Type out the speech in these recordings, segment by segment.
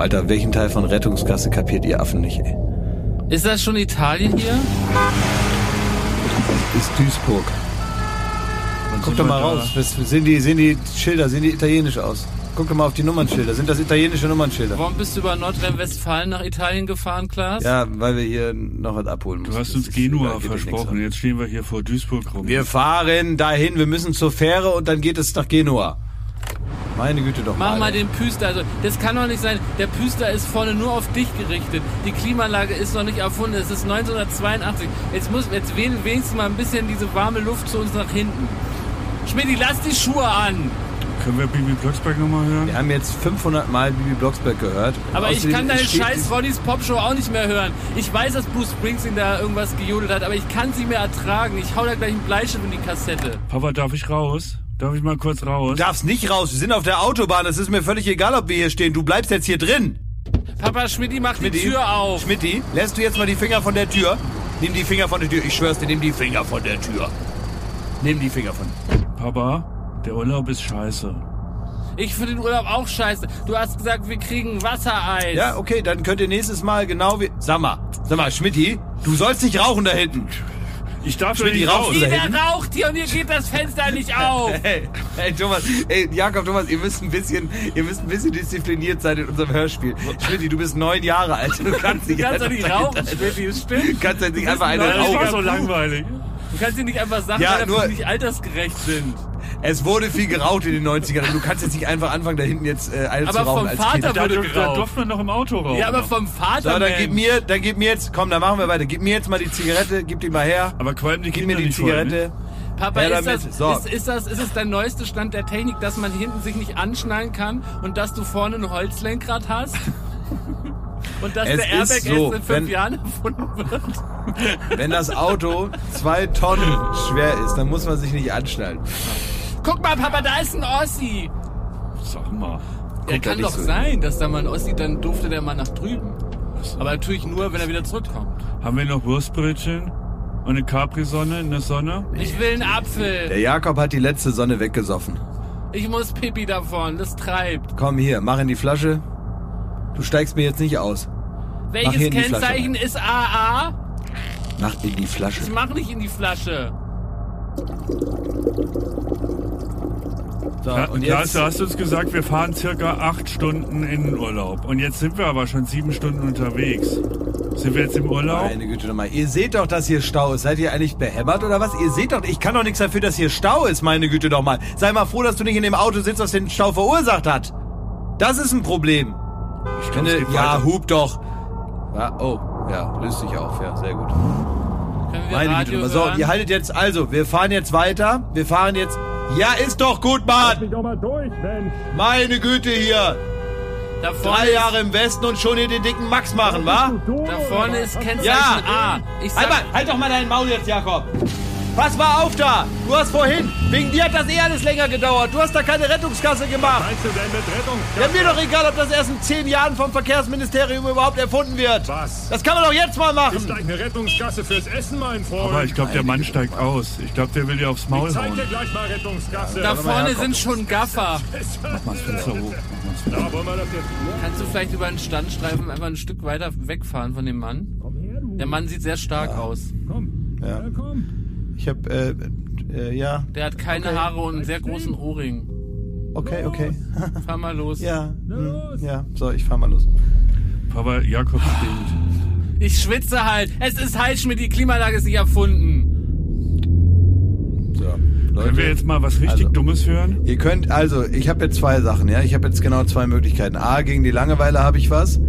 Alter, welchen Teil von Rettungsgasse kapiert ihr Affen nicht, ey? Ist das schon Italien hier? Das ist Duisburg. Und Guck doch mal da? raus. Was, sehen, die, sehen die Schilder, sehen die italienisch aus? Guck doch mal auf die Nummernschilder. Sind das italienische Nummernschilder? Warum bist du über Nordrhein-Westfalen nach Italien gefahren, Klaas? Ja, weil wir hier noch was abholen müssen. Du hast Das uns ist- Genua versprochen. Jetzt stehen wir hier vor Duisburg rum. Wir fahren dahin, wir müssen zur Fähre und dann geht es nach Genua. Meine Güte doch Mach mal. mal den Püster. Also, das kann doch nicht sein. Der Püster ist vorne nur auf dich gerichtet. Die Klimaanlage ist noch nicht erfunden. Es ist 1982. Jetzt muss jetzt wen- wenigstens mal ein bisschen diese warme Luft zu uns nach hinten. Schmidti, lass die Schuhe an. Können wir Bibi Blocksberg nochmal hören? Wir haben jetzt 500 Mal Bibi Blocksberg gehört. Aber ich kann deine scheiß Ronnys Popshow auch nicht mehr hören. Ich weiß, dass Bruce Springsteen da irgendwas gejodelt hat, aber ich kann sie mehr ertragen. Ich hau da gleich einen Bleistift in die Kassette. Papa, darf ich raus? Darf ich mal kurz raus? Du darfst nicht raus, wir sind auf der Autobahn. Es ist mir völlig egal, ob wir hier stehen. Du bleibst jetzt hier drin. Papa Schmidti, mach die Schmidti? Tür auf. Schmidti, lässt du jetzt mal die Finger von der Tür? Nimm die Finger von der Tür. Ich schwör's dir, nimm die Finger von der Tür. Nimm die Finger von Papa, der Urlaub ist scheiße. Ich finde den Urlaub auch scheiße. Du hast gesagt, wir kriegen Wassereis. Ja, okay, dann könnt ihr nächstes Mal genau wie... Sag mal, sag mal, Schmidti, du sollst nicht rauchen da hinten. Ich darf Schmidt, die nicht raus. Jeder raucht hier und hier geht das Fenster nicht auf. Hey, hey, Thomas, ey, Jakob, Thomas, ihr müsst ein bisschen, ihr müsst ein bisschen diszipliniert sein in unserem Hörspiel. Schmidti, du bist neun Jahre alt, du kannst nicht Du kannst doch nicht rauchen, Schmidti, das stimmt. Du kannst ja nicht Du einfach bist eine ein Das war rauchen. so langweilig. Du kannst dir nicht einfach sagen, Ja, weil nur- nicht altersgerecht sind. Es wurde viel geraucht in den 90ern und du kannst jetzt nicht einfach anfangen, da hinten jetzt äh, eine Aber zu rauchen vom als Vater Kind. Da, wurde da, da geraucht. durfte man noch im Auto rauchen. Ja, aber vom Vater, So, dann gib mir, dann gib mir jetzt, komm, dann machen wir weiter. Gib mir jetzt mal die Zigarette, gib die mal her. aber qualmen die Gib Kinder mir die nicht voll? Zigarette. Papa, Her ist damit. das, So. ist, ist, das, ist es der neueste Stand der Technik, dass man hinten sich nicht anschnallen kann und dass du vorne ein Holzlenkrad hast? Und dass Es der Airbag ist so, erst in fünf wenn- Jahren erfunden wird? Wenn das Auto zwei Tonnen schwer ist, dann muss man sich nicht anschnallen. Guck mal, Papa, da ist ein Ossi. Sag mal. Ja, da kann doch so sein, dass da mal ein Ossi, dann durfte der mal nach drüben. Aber natürlich nur, wenn er wieder zurückkommt. Haben wir noch Wurstbrötchen? Und eine Capri-Sonne in der Sonne? Ich will einen Apfel. Der Jakob hat die letzte Sonne weggesoffen. Ich muss Pipi davon, das treibt. Komm hier, mach in die Flasche. Du steigst mir jetzt nicht aus. Welches hier in die Flasche Kennzeichen ist AA? Mach in die Flasche. Ich mach nicht in die Flasche. So, Ja, und Klaas, jetzt, du hast uns gesagt, wir fahren circa acht Stunden in den Urlaub. Und jetzt sind wir aber schon sieben Stunden unterwegs. Sind wir jetzt im Urlaub? meine Güte nochmal. Ihr seht doch, dass hier Stau ist. Seid ihr eigentlich behämmert oder was? Ihr seht doch, ich kann doch nichts dafür, dass hier Stau ist, meine Güte doch mal. Sei mal froh, dass du nicht in dem Auto sitzt, das den Stau verursacht hat. Das ist ein Problem. Ich Finde, ja, weiter. hub doch. Ja, oh, ja, löst sich auf. Ja, sehr gut. Können wir Meine Güte Radio nochmal. So, ihr haltet jetzt, also, wir fahren jetzt weiter. Wir fahren jetzt. Ja, ist doch gut, Mann. doch mal durch, Mensch. Meine Güte hier. da vorne Drei Jahre im Westen und schon hier den dicken Max machen, wa? Da vorne ist Kennzeichen Ja. A. Ich sag, Halt, mal, halt doch mal deinen Maul jetzt, Jakob. Pass mal auf da. Du hast vorhin, wegen dir hat das eh alles länger gedauert. Du hast da keine Rettungskasse gemacht. Meinst du denn mit Rettung? Ja, mir doch egal, ob das erst in zehn Jahren vom Verkehrsministerium überhaupt erfunden wird. Was? Das kann man doch jetzt mal Ist machen. gleich eine Rettungsgasse fürs Essen, mein Freund. Aber ich glaube, der Mann steigt aus. Ich glaube, der will dir aufs Maul ich zeig hauen. dir gleich mal Rettungsgasse. da vorne sind schon Gaffer. Mach mal das Fenster hoch. Mach mal das Fenster Da wollen wir das jetzt. Kannst du vielleicht über einen Standstreifen einfach ein Stück weiter wegfahren von dem Mann? Komm her, du. Der Mann sieht sehr stark aus. Komm. Ja. Ja, komm. Ich hab, äh, äh, ja, Der hat keine Okay. Haare und einen sehr großen Ohrring. okay, okay. Fahr mal los. Ja, hm, ja, so, ich fahr mal los. Papa, Jakob stinkt. Ich schwitze halt. Es ist heiß, Schmidt. Die Klimaanlage ist nicht erfunden. So, Können wir Leute. jetzt mal was richtig Also. Dummes hören? Ihr könnt, also, ich habe jetzt zwei Sachen, ja. Ich habe jetzt genau zwei Möglichkeiten. A, gegen die Langeweile habe ich was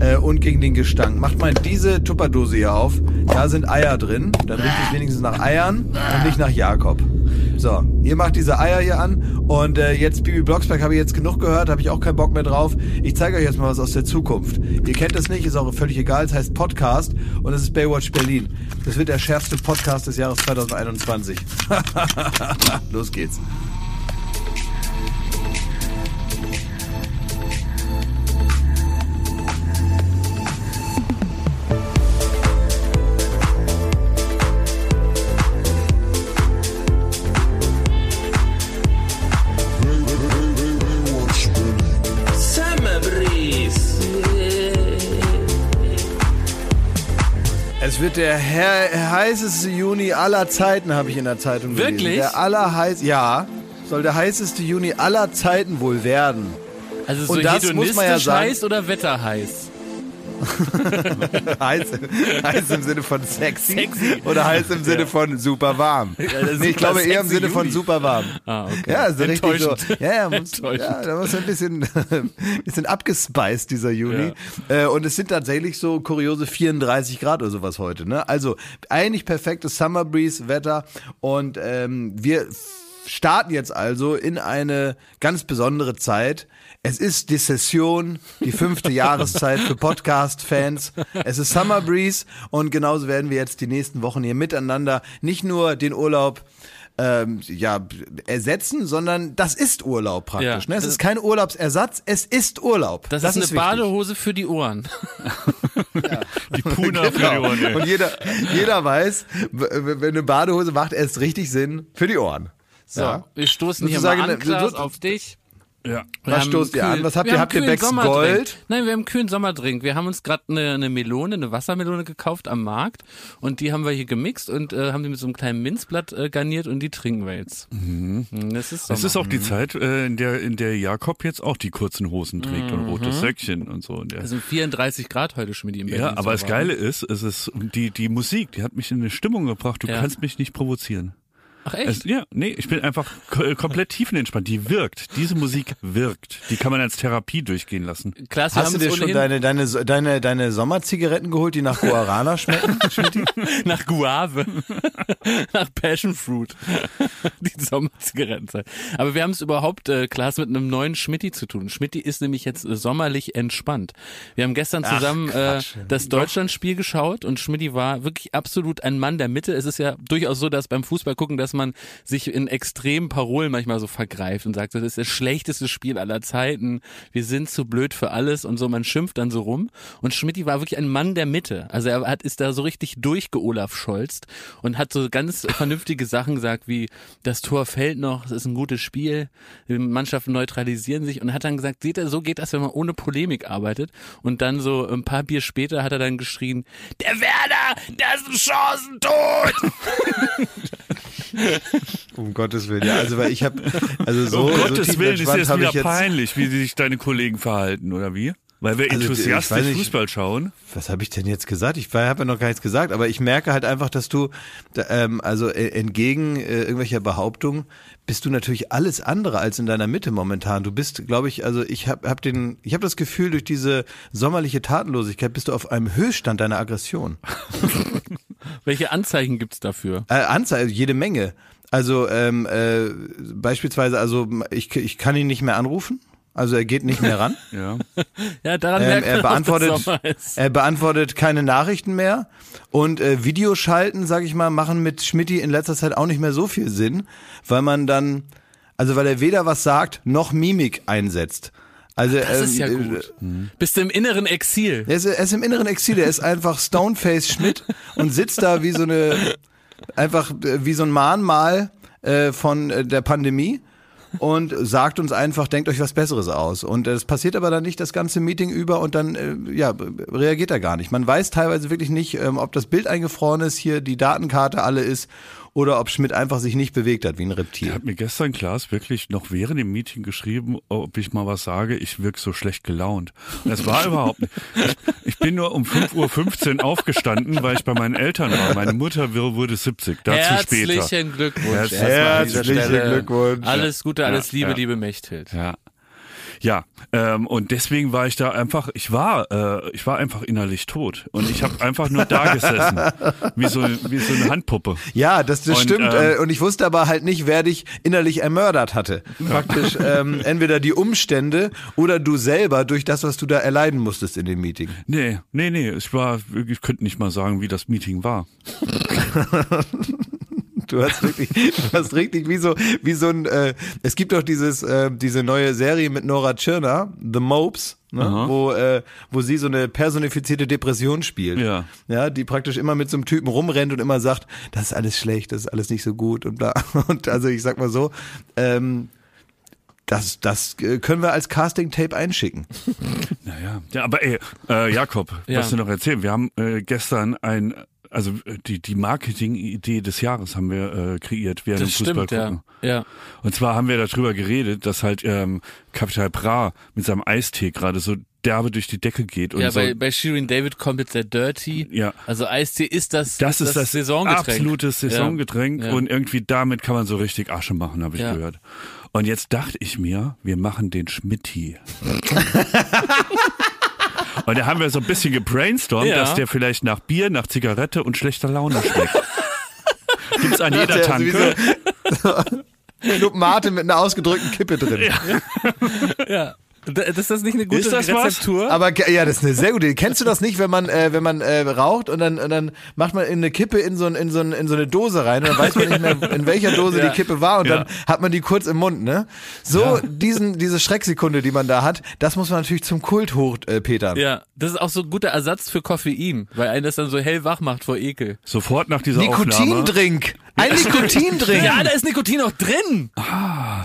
äh, und gegen den Gestank. Macht mal diese Tupperdose hier auf. Da sind Eier drin. Dann riecht es wenigstens nach Eiern und nicht nach Jakob. So, ihr macht diese Eier hier an und äh, jetzt Bibi Blocksberg habe ich jetzt genug gehört, habe ich auch keinen Bock mehr drauf. Ich zeige euch jetzt mal was aus der Zukunft. Ihr kennt das nicht, ist auch völlig egal. Es heißt Podcast und es ist Baywatch Berlin. Das wird der schärfste Podcast des Jahres 2021. Los geht's. Wird der her heißeste Juni aller Zeiten, habe ich in der Zeitung gelesen. Wirklich? Der allerheiß, ja, soll der heißeste Juni aller Zeiten wohl werden. Also so Und das muss man ja sagen- heiß oder wetterheiß? heiß, heiß im Sinne von sexy, Sexy. oder heiß im Sinne von super warm. ist nee, ich glaube eher im Sinne von Juni. super warm. Ah, okay. Ja, so richtig so. Ja, ja, muss, ja, da muss ein bisschen, bisschen abgespeist, dieser Juni. Äh, und es sind tatsächlich so kuriose 34 Grad oder sowas heute. Ne? Also eigentlich perfektes Summer Breeze Wetter und ähm, wir starten jetzt also in eine ganz besondere Zeit. Es ist die Session, die fünfte Jahreszeit für Podcast-Fans. Es ist Summer Breeze und genauso werden wir jetzt die nächsten Wochen hier miteinander nicht nur den Urlaub ähm, ja, ersetzen, sondern das ist Urlaub praktisch. Ja. Ne? Es ist kein Urlaubsersatz, es ist Urlaub. Das, ist eine wichtig. Badehose für die Ohren. Die Puna für die Genau. Ohren. ey. Und jeder, jeder weiß, wenn eine Badehose macht, erst richtig Sinn für die Ohren. So, Ja. wir stoßen hier mal an, Klaas, auf dich. Ja. Was stoßt ihr an? Was habt wir ihr? haben Habt ihr kühlen Becks Sommerdrink. Gold? Nein, wir haben einen kühlen Sommerdrink. Wir haben uns gerade eine, eine Melone, eine Wassermelone gekauft am Markt und die haben wir hier gemixt und äh, haben die mit so einem kleinen Minzblatt äh, garniert und die trinken wir jetzt. Mhm. Das ist Sommer. Es ist auch die Zeit, äh, in der in der Jakob jetzt auch die kurzen Hosen trägt und rotes Söckchen und so. Und der, es sind 34 Grad heute schon mit ihm. ja, aber das Geile ist, es ist die die Musik, die hat mich in eine Stimmung gebracht. Du Ja. kannst mich nicht provozieren. Ach echt? Es, ja, nee, ich bin einfach äh, komplett tiefenentspannt. Die wirkt. Diese Musik wirkt. Die kann man als Therapie durchgehen lassen. Klaas, wir Hast du haben dir schon deine, deine, deine, deine Sommerzigaretten geholt, die nach Guarana schmecken? nach Guave, nach Passion Fruit, die Sommerzigarettenzeit. Aber wir haben es überhaupt, äh, Klaas, mit einem neuen Schmitti zu tun. Schmitti ist nämlich jetzt äh, sommerlich entspannt. Wir haben gestern Ach, zusammen äh, Quatsch. das Deutschlandspiel geschaut und Schmitti war wirklich absolut ein Mann der Mitte. Es ist ja durchaus so, dass beim Fußball gucken, dass man sich in extremen Parolen manchmal so vergreift und sagt, das ist das schlechteste Spiel aller Zeiten. Wir sind zu blöd für alles und so. Man schimpft dann so rum. Und Schmitti war wirklich ein Mann der Mitte. Also er hat, ist da so richtig durchgeolaf und hat so ganz vernünftige Sachen gesagt, wie das Tor fällt noch, es ist ein gutes Spiel, die Mannschaften neutralisieren sich und hat dann gesagt, seht ihr, so geht das, wenn man ohne Polemik arbeitet. Und dann so ein paar Bier später hat er dann geschrien, der Werder, der ist ein Chancentod! um Gottes Willen. Ja, also weil ich habe, also so, um so Gottes Willen ist jetzt wieder jetzt, peinlich, wie sich deine Kollegen verhalten, oder wie? Weil wir Also, enthusiastisch nicht. Fußball schauen. Was habe ich denn jetzt gesagt? Ich habe ja noch gar nichts gesagt, aber ich merke halt einfach, dass du, ähm, also äh, entgegen äh, irgendwelcher Behauptungen, bist du natürlich alles andere als in deiner Mitte momentan. Du bist, glaube ich, also ich habe hab den, ich habe das Gefühl, durch diese sommerliche Tatenlosigkeit bist du auf einem Höchststand deiner Aggression. Welche Anzeichen gibt's dafür? Äh, Anzeige, jede Menge. Also ähm, äh, beispielsweise, also ich, ich kann ihn nicht mehr anrufen. Also er geht nicht mehr ran. Ja. Ja, daran Ähm, merkt er man, dass beantwortet, er beantwortet keine Nachrichten mehr und äh, Videoschalten, sag ich mal, machen mit Schmidti in letzter Zeit auch nicht mehr so viel Sinn, weil man dann, also weil er weder was sagt noch Mimik einsetzt. Also Das ist ja ähm, gut. Bist du im inneren Exil? Er ist, er ist im inneren Exil, er ist einfach Stoneface Schmidt und sitzt da wie so eine, einfach äh, wie so ein Mahnmal äh, von äh, der Pandemie und sagt uns einfach, denkt euch was Besseres aus. Und es passiert aber dann nicht das ganze Meeting über und dann äh, ja, reagiert er gar nicht. Man weiß teilweise wirklich nicht, ähm, ob das Bild eingefroren ist, hier die Datenkarte alle ist oder ob Schmidt einfach sich nicht bewegt hat wie ein Er Reptil. hat mir gestern Klaas wirklich noch während dem Meeting geschrieben, ob ich mal was sage, ich wirke so schlecht gelaunt. Das war überhaupt nicht. Ich, ich bin nur um 5.15 Uhr aufgestanden, weil ich bei meinen Eltern war. Meine Mutter wurde 70, dazu später. Herzlichen Glückwunsch. Herzlichen Herzlichen. Glückwunsch. Alles Gute, alles Ja, Liebe, ja. liebe Mechthild. Ja. Ja, ähm, und deswegen war ich da einfach, ich war, äh, ich war einfach innerlich tot und ich habe einfach nur da gesessen, wie so, wie so eine Handpuppe. Ja, das, das Und, stimmt. ähm, äh, und ich wusste aber halt nicht, wer dich innerlich ermördert hatte. Praktisch ähm, entweder die Umstände oder du selber durch das, was du da erleiden musstest in dem Meeting. Nee, nee, nee, ich war, ich könnte nicht mal sagen, wie das Meeting war. Du hast wirklich, du hast richtig wie so, wie so ein, äh, es gibt doch dieses, äh, diese neue Serie mit Nora Tschirner, The Mopes, ne, wo, äh, wo sie so eine personifizierte Depression spielt. Ja. Ja, die praktisch immer mit so einem Typen rumrennt und immer sagt, das ist alles schlecht, das ist alles nicht so gut und bla. Und also ich sag mal so, ähm, das, das äh, können wir als Casting-Tape einschicken. Naja. Ja, aber ey, äh, Jakob, Ja. was du noch erzählen? Wir haben äh, gestern ein also äh, die, die Marketing-Idee des Jahres haben wir äh, kreiert während Das dem Fußball stimmt, ja. ja. Und zwar haben wir darüber geredet, dass halt ähm, Capital Bra mit seinem Eistee gerade so derbe durch die Decke geht und Ja, so. bei, bei Shirin David kommt jetzt der Dirty. Ja. Also Eistee ist das, das ist das, Saisongetränk. absolutes Saisongetränk Ja. und irgendwie damit kann man so richtig Asche machen, habe ich Ja. gehört. Und jetzt dachte ich mir, wir machen den Schmitti. und da haben wir so ein bisschen gebrainstormt, Ja. dass der vielleicht nach Bier, nach Zigarette und schlechter Laune schmeckt. Gibt's an jeder Ja, Tanke. Club Mate mit einer ausgedrückten Kippe drin. Ja. Da- Ist das nicht eine gute Ist das was? Rezeptur? Aber ge- ja, das ist eine sehr gute Idee. Kennst du das nicht, wenn man äh, wenn man äh, raucht und dann und dann macht man in eine Kippe in so ein, in so ein, in so eine Dose rein und dann weiß man nicht mehr in welcher Dose Ja. die Kippe war und Ja. dann hat man die kurz im Mund, ne? So diesen diese Schrecksekunde, die man da hat, das muss man natürlich zum Kult hoch äh, petern. Ja, das ist auch so ein guter Ersatz für Koffein, weil einen das dann so hell wach macht vor Ekel. Sofort nach dieser Aufnahme. Nikotindrink. Ein Nikotindrink. Ja, da ist Nikotin auch drin.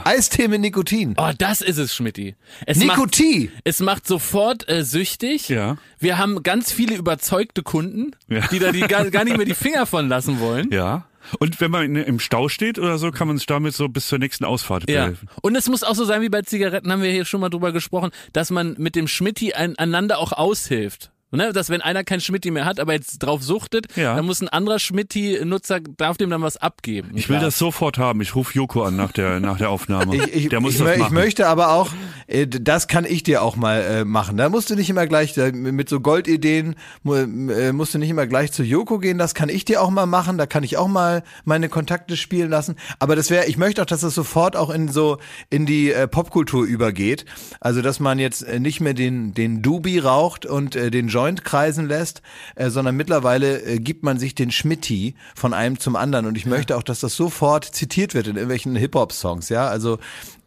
Eistee mit Nikotin. Oh, das ist es, Schmidti. Es Nikotin. Macht, es macht sofort äh, süchtig. Ja. Wir haben ganz viele überzeugte Kunden, Ja. die da die gar, gar nicht mehr die Finger von lassen wollen. Ja. Und wenn man im Stau steht oder so, kann man sich damit so bis zur nächsten Ausfahrt Ja. behelfen. Und es muss auch so sein wie bei Zigaretten, haben wir hier schon mal drüber gesprochen, dass man mit dem Schmitti ein, einander auch aushilft. Ne, dass wenn einer kein Schmitti mehr hat, aber jetzt drauf suchtet, Ja. dann muss ein anderer Schmitti-Nutzer, darf dem dann was abgeben. Ich will das sofort haben. Ich rufe Joko an nach der, nach der Aufnahme. Ich, ich, der muss ich, das mö- ich machen. möchte aber auch, äh, das kann ich dir auch mal äh, machen. Da musst du nicht immer gleich, mit so Goldideen, äh, musst du nicht immer gleich zu Joko gehen. Das kann ich dir auch mal machen. Da kann ich auch mal meine Kontakte spielen lassen. Aber das wäre, ich möchte auch, dass das sofort auch in so, in die äh, Popkultur übergeht. Also, dass man jetzt äh, nicht mehr den, den Doobie raucht und äh, den Joint kreisen lässt, äh, sondern mittlerweile äh, gibt man sich den Schmitti von einem zum anderen. Und ich möchte auch, dass das sofort zitiert wird in irgendwelchen Hip-Hop-Songs, ja. Also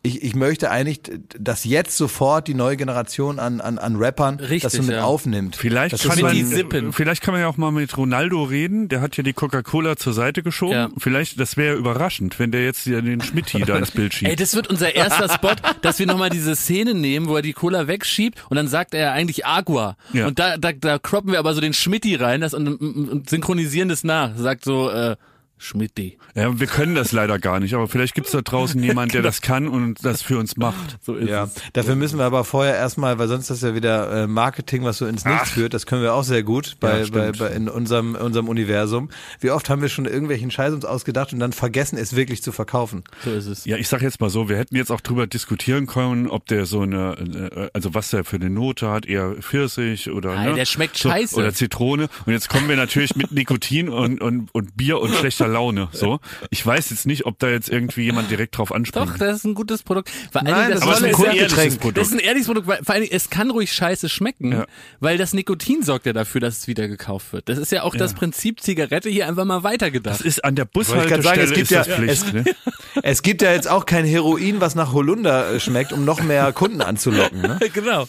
ich, ich möchte eigentlich, dass jetzt sofort die neue Generation an, an, an Rappern das Richtig, so mit ja. aufnimmt. Vielleicht das kann, man, die Sippen. vielleicht kann man ja auch mal mit Ronaldo reden. Der hat ja die Coca-Cola zur Seite geschoben. Ja. Vielleicht, das wäre überraschend, wenn der jetzt ja den Schmitti da ins Bild schiebt. Ey, das wird unser erster Spot, dass wir nochmal diese Szene nehmen, wo er die Cola wegschiebt und dann sagt er eigentlich Agua. Ja. Und da, da, da croppen wir aber so den Schmitti rein das, und, und, und synchronisieren das nach. Sagt so, äh, Schmitti. ja, wir können das leider gar nicht, aber vielleicht gibt's da draußen jemand, der das kann und das für uns macht. So ist Ja, es. dafür müssen wir aber vorher erstmal, weil sonst ist das ja wieder äh, Marketing, was so ins Nichts führt. Das können wir auch sehr gut bei, Ja, bei, bei in unserem unserem Universum. Wie oft haben wir schon irgendwelchen Scheiß uns ausgedacht und dann vergessen, es wirklich zu verkaufen. So ist es. Ja, ich sag jetzt mal so, wir hätten jetzt auch drüber diskutieren können, ob der so eine, äh, also was der für eine Note hat, eher Pfirsich oder Nein, ne? der schmeckt so, scheiße. Oder Zitrone. Und jetzt kommen wir natürlich mit Nikotin und, und, und Bier und schlechter Laune. So, ich weiß jetzt nicht, ob da jetzt irgendwie jemand direkt drauf anspringt. Doch, das ist ein gutes Produkt. Vor allen Nein, Dingen, das das ist ein ist ja, Kultgetränk. Produkt. Das ist ein ehrliches Produkt, weil vor allen Dingen, es kann ruhig scheiße schmecken, Ja. weil das Nikotin sorgt ja dafür, dass es wieder gekauft wird. Das ist ja auch das Prinzip Zigarette hier einfach mal weitergedacht. Das ist an der grad sagen, Bushaltestelle es gibt ist ja- das Pflicht. es- ne? Es gibt ja jetzt auch kein Heroin, was nach Holunder äh, schmeckt, um noch mehr Kunden anzulocken. Ne? genau.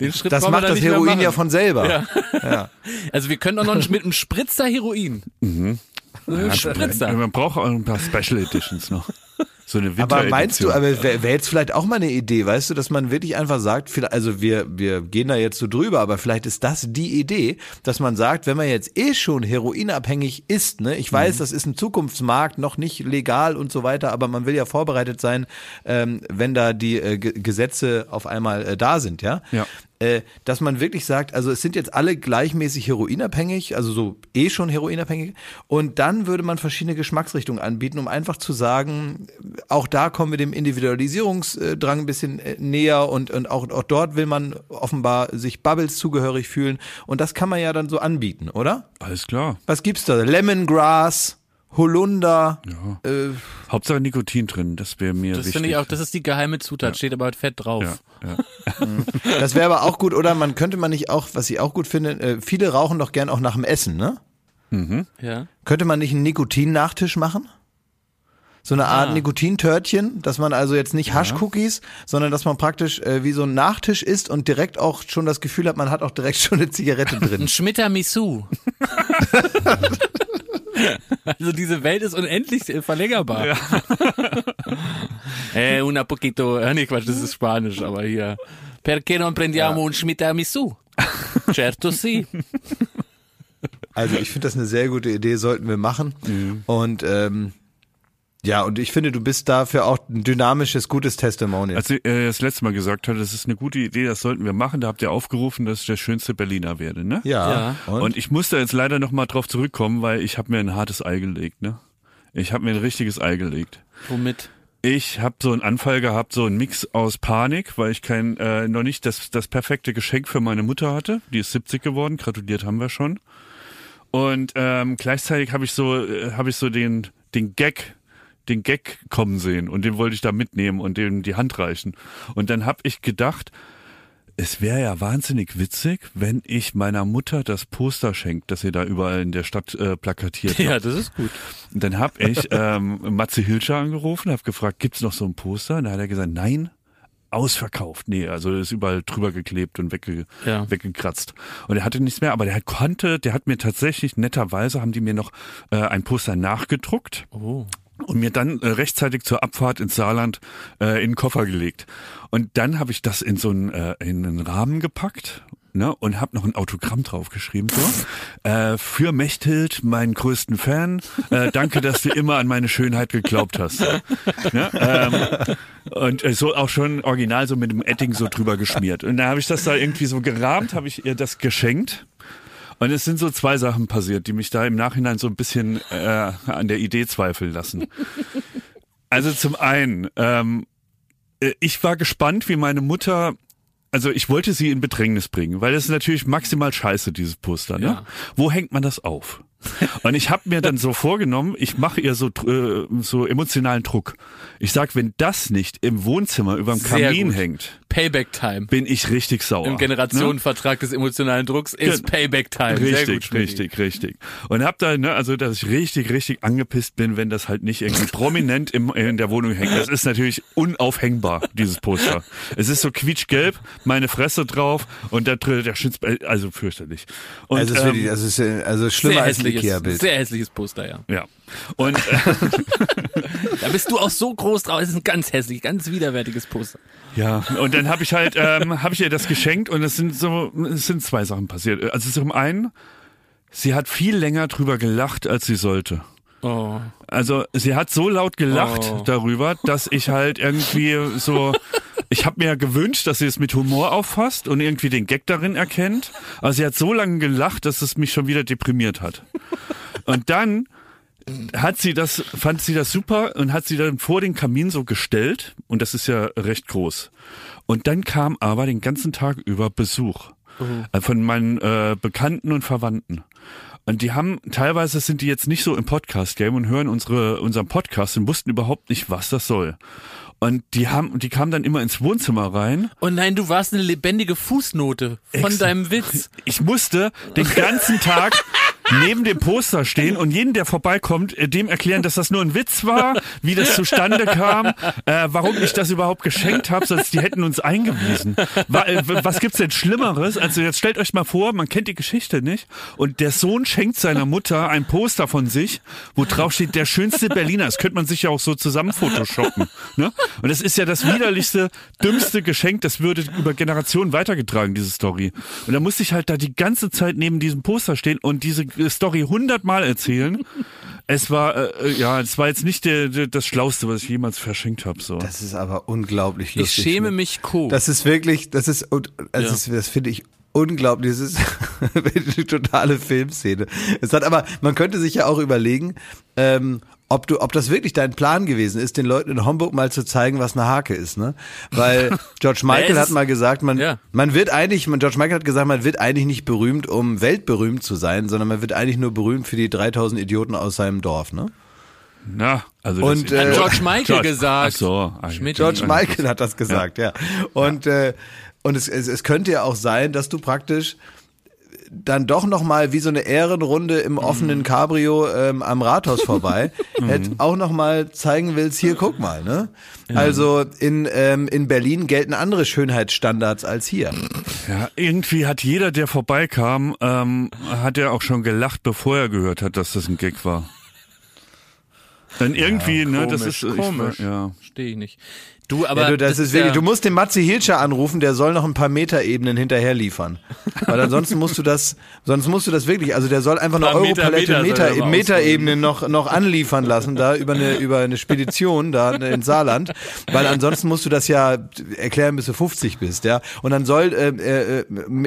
Den Schritt Das macht das Heroin ja von selber. Ja. Ja. Also wir können auch noch mit einem Spritzer Heroin. Mhm. Spritzer. Man braucht auch ein paar Special Editions noch. So eine Aber meinst du, Winteredition. aber wäre wär jetzt vielleicht auch mal eine Idee, weißt du, dass man wirklich einfach sagt, vielleicht, also wir, wir gehen da jetzt so drüber, aber vielleicht ist das die Idee, dass man sagt, wenn man jetzt eh schon heroinabhängig ist, ne, ich Mhm. weiß, das ist ein Zukunftsmarkt, noch nicht legal und so weiter, aber man will ja vorbereitet sein, ähm, wenn da die äh, Ge- Gesetze auf einmal äh, da sind, ja? Ja. Äh, dass man wirklich sagt, also es sind jetzt alle gleichmäßig heroinabhängig, also so eh schon heroinabhängig, und dann würde man verschiedene Geschmacksrichtungen anbieten, um einfach zu sagen, auch da kommen wir dem Individualisierungsdrang ein bisschen äh, näher und, und auch, auch dort will man offenbar sich Bubbles zugehörig fühlen und das kann man ja dann so anbieten, oder? Alles klar. Was gibt's da? Lemongrass, Holunder, Ja. äh, Hauptsache Nikotin drin, das wäre mir Das wichtig. finde ich auch, das ist die geheime Zutat, steht aber halt fett drauf. ja, ja. das wäre aber auch gut, oder man könnte man nicht auch, was ich auch gut finde, äh, viele rauchen doch gern auch nach dem Essen, ne? Ja. Könnte man nicht einen Nikotin-Nachtisch machen? So eine Art Ah. Nikotintörtchen, dass man also jetzt nicht Haschcookies, sondern dass man praktisch äh, wie so ein Nachtisch isst und direkt auch schon das Gefühl hat, man hat auch direkt schon eine Zigarette drin. Ein Schmitter Misu. also diese Welt ist unendlich äh, verlängerbar. Ja. eh, una poquito, äh, nee, Quatsch, das ist Spanisch, aber hier. Perché non prendiamo un Schmitter Misu? Certo sì. Also ich finde das eine sehr gute Idee, sollten wir machen. Und ähm, ja, und ich finde, du bist dafür auch ein dynamisches, gutes Testimonial. Als ich äh, das letzte Mal gesagt hat, das ist eine gute Idee, das sollten wir machen, da habt ihr aufgerufen, dass ich der schönste Berliner werde, ne? ja. Ja. Und? Und ich musste jetzt leider noch mal drauf zurückkommen, weil ich habe mir ein hartes Ei gelegt, ne? Ich habe mir ein richtiges Ei gelegt. Womit? Ich habe so einen Anfall gehabt, so einen Mix aus Panik, weil ich kein äh, noch nicht das das perfekte Geschenk für meine Mutter hatte. Die ist 70 geworden, gratuliert haben wir schon. Und ähm, gleichzeitig habe ich so äh, habe ich so den den Gag den Gag kommen sehen und den wollte ich da mitnehmen und dem die Hand reichen. Und dann habe ich gedacht, es wäre ja wahnsinnig witzig, wenn ich meiner Mutter das Poster schenkt, das sie da überall in der Stadt äh, plakatiert Ja, hat. das ist gut. Und dann hab ich ähm, Matze Hilscher angerufen, habe gefragt, gibt's noch so ein Poster? Und dann hat er gesagt, nein, ausverkauft. Nee, also ist überall drüber geklebt und wegge Ja. weggekratzt. Und er hatte nichts mehr, aber der konnte, der hat mir tatsächlich netterweise, haben die mir noch äh, ein Poster nachgedruckt Oh. Und mir dann äh, rechtzeitig zur Abfahrt ins Saarland äh, in den Koffer gelegt. Und dann habe ich das in so einen, äh, in einen Rahmen gepackt. Ne, und habe noch ein Autogramm draufgeschrieben so. Äh, für Mechthild, meinen größten Fan. Äh, danke, dass du immer an meine Schönheit geglaubt hast. Ne, ähm, und äh, so auch schon original so mit dem Etting so drüber geschmiert. Und dann habe ich das da irgendwie so gerahmt, habe ich ihr das geschenkt. Und es sind so zwei Sachen passiert, die mich da im Nachhinein so ein bisschen äh, an der Idee zweifeln lassen. Also zum einen, ähm, äh, ich war gespannt, wie meine Mutter, also ich wollte sie in Bedrängnis bringen, weil das ist natürlich maximal scheiße, dieses Poster. Ne? Ja. Wo hängt man das auf? Und ich habe mir dann so vorgenommen, ich mache ihr so äh, so emotionalen Druck. Ich sag, wenn das nicht im Wohnzimmer überm Sehr Kamin gut. hängt, Payback-Time. bin ich richtig sauer. Im Generationenvertrag des emotionalen Drucks ist Gen- Payback-Time. Sehr Richtig, gut, richtig, richtig. Und hab da, ne, also, dass ich richtig, richtig angepisst bin, wenn das halt nicht irgendwie prominent im, in der Wohnung hängt. Das ist natürlich unaufhängbar, dieses Poster. Es ist so quietschgelb, meine Fresse drauf und da drin der Schütz, also fürchterlich. Und, also, es ist ähm, wirklich, also, ist, also schlimmer als Ikea-Bild. sehr hässliches Poster, ja. ja. Und äh, Da bist du auch so groß drauf. Es ist ein ganz hässlich, ganz widerwärtiges Poster. Ja, und dann habe ich halt, ähm, habe ich ihr das geschenkt und es sind so, es sind zwei Sachen passiert. Also zum einen, sie hat viel länger drüber gelacht, als sie sollte. Oh. Also sie hat so laut gelacht Oh. darüber, dass ich halt irgendwie so, ich habe mir ja gewünscht, dass sie es mit Humor auffasst und irgendwie den Gag darin erkennt. Aber sie hat so lange gelacht, dass es mich schon wieder deprimiert hat. Und dann hat sie das, fand sie das super und hat sie dann vor den Kamin so gestellt und das ist ja recht groß. Und dann kam aber den ganzen Tag über Besuch äh, von meinen äh, Bekannten und Verwandten. Und die haben, teilweise sind die jetzt nicht so im Podcast-Game und hören unsere, unseren Podcast und wussten überhaupt nicht, was das soll. Und die haben, die kamen dann immer ins Wohnzimmer rein. Oh nein, du warst eine lebendige Fußnote von Ex- deinem Witz. Ich musste den ganzen Tag neben dem Poster stehen und jeden, der vorbeikommt, äh, dem erklären, dass das nur ein Witz war, wie das zustande kam, äh, warum ich das überhaupt geschenkt habe, sonst die hätten uns eingewiesen. Äh, was gibt's denn Schlimmeres? Also jetzt stellt euch mal vor, man kennt die Geschichte nicht und der Sohn schenkt seiner Mutter ein Poster von sich, wo drauf steht, der schönste Berliner. Das könnte man sich ja auch so zusammen photoshoppen. Ne? Und das ist ja das widerlichste, dümmste Geschenk, das würde über Generationen weitergetragen, diese Story. Und da musste ich halt da die ganze Zeit neben diesem Poster stehen und diese Story hundertmal erzählen. Es war, äh, ja, es war jetzt nicht der, der, das Schlauste, was ich jemals verschenkt habe. So. Das ist aber unglaublich Ich lustig. schäme Schmidt. mich co. Das ist wirklich, das ist, und- also Ja. das, das finde ich unglaublich. Das ist eine totale Filmszene. Es hat aber, man könnte sich ja auch überlegen, ähm, ob du, ob das wirklich dein Plan gewesen ist, den Leuten in Homburg mal zu zeigen, was eine Hake ist, ne? Weil George Michael hat mal gesagt, man, Ja. man wird eigentlich, man, George Michael hat gesagt, man wird eigentlich nicht berühmt, um weltberühmt zu sein, sondern man wird eigentlich nur berühmt für die 3000 Idioten aus seinem Dorf, ne? Na, also Und, das, äh, Hat George Michael George- gesagt. Ach so, ah, Schmidt. George Michael hat das gesagt, ja. Und, äh, und es, es, es könnte ja auch sein, dass du praktisch dann doch noch mal wie so eine Ehrenrunde im offenen Cabrio ähm, am Rathaus vorbei hätt auch noch mal zeigen willst, hier guck mal, ne? Also in ähm, in Berlin gelten andere Schönheitsstandards als hier. Ja, irgendwie hat jeder, der vorbeikam, ähm, hat er auch schon gelacht, bevor er gehört hat, dass das ein Gag war. Dann irgendwie, ne, das Komisch, ist ich, komisch. Ja. Verstehe ich nicht. Du, aber ja, du, das, das ist wirklich, ja- du musst den Matze Hilscher anrufen, der soll noch ein paar Meterebenen hinterher liefern. Weil ansonsten musst du das, sonst musst du das wirklich, also der soll einfach eine Europalette Meter er Meter, Meterebenen noch, noch anliefern lassen, da über eine, über eine Spedition da in Saarland. Weil ansonsten musst du das ja erklären, bis du 50 bist, ja. Und dann soll, äh, äh,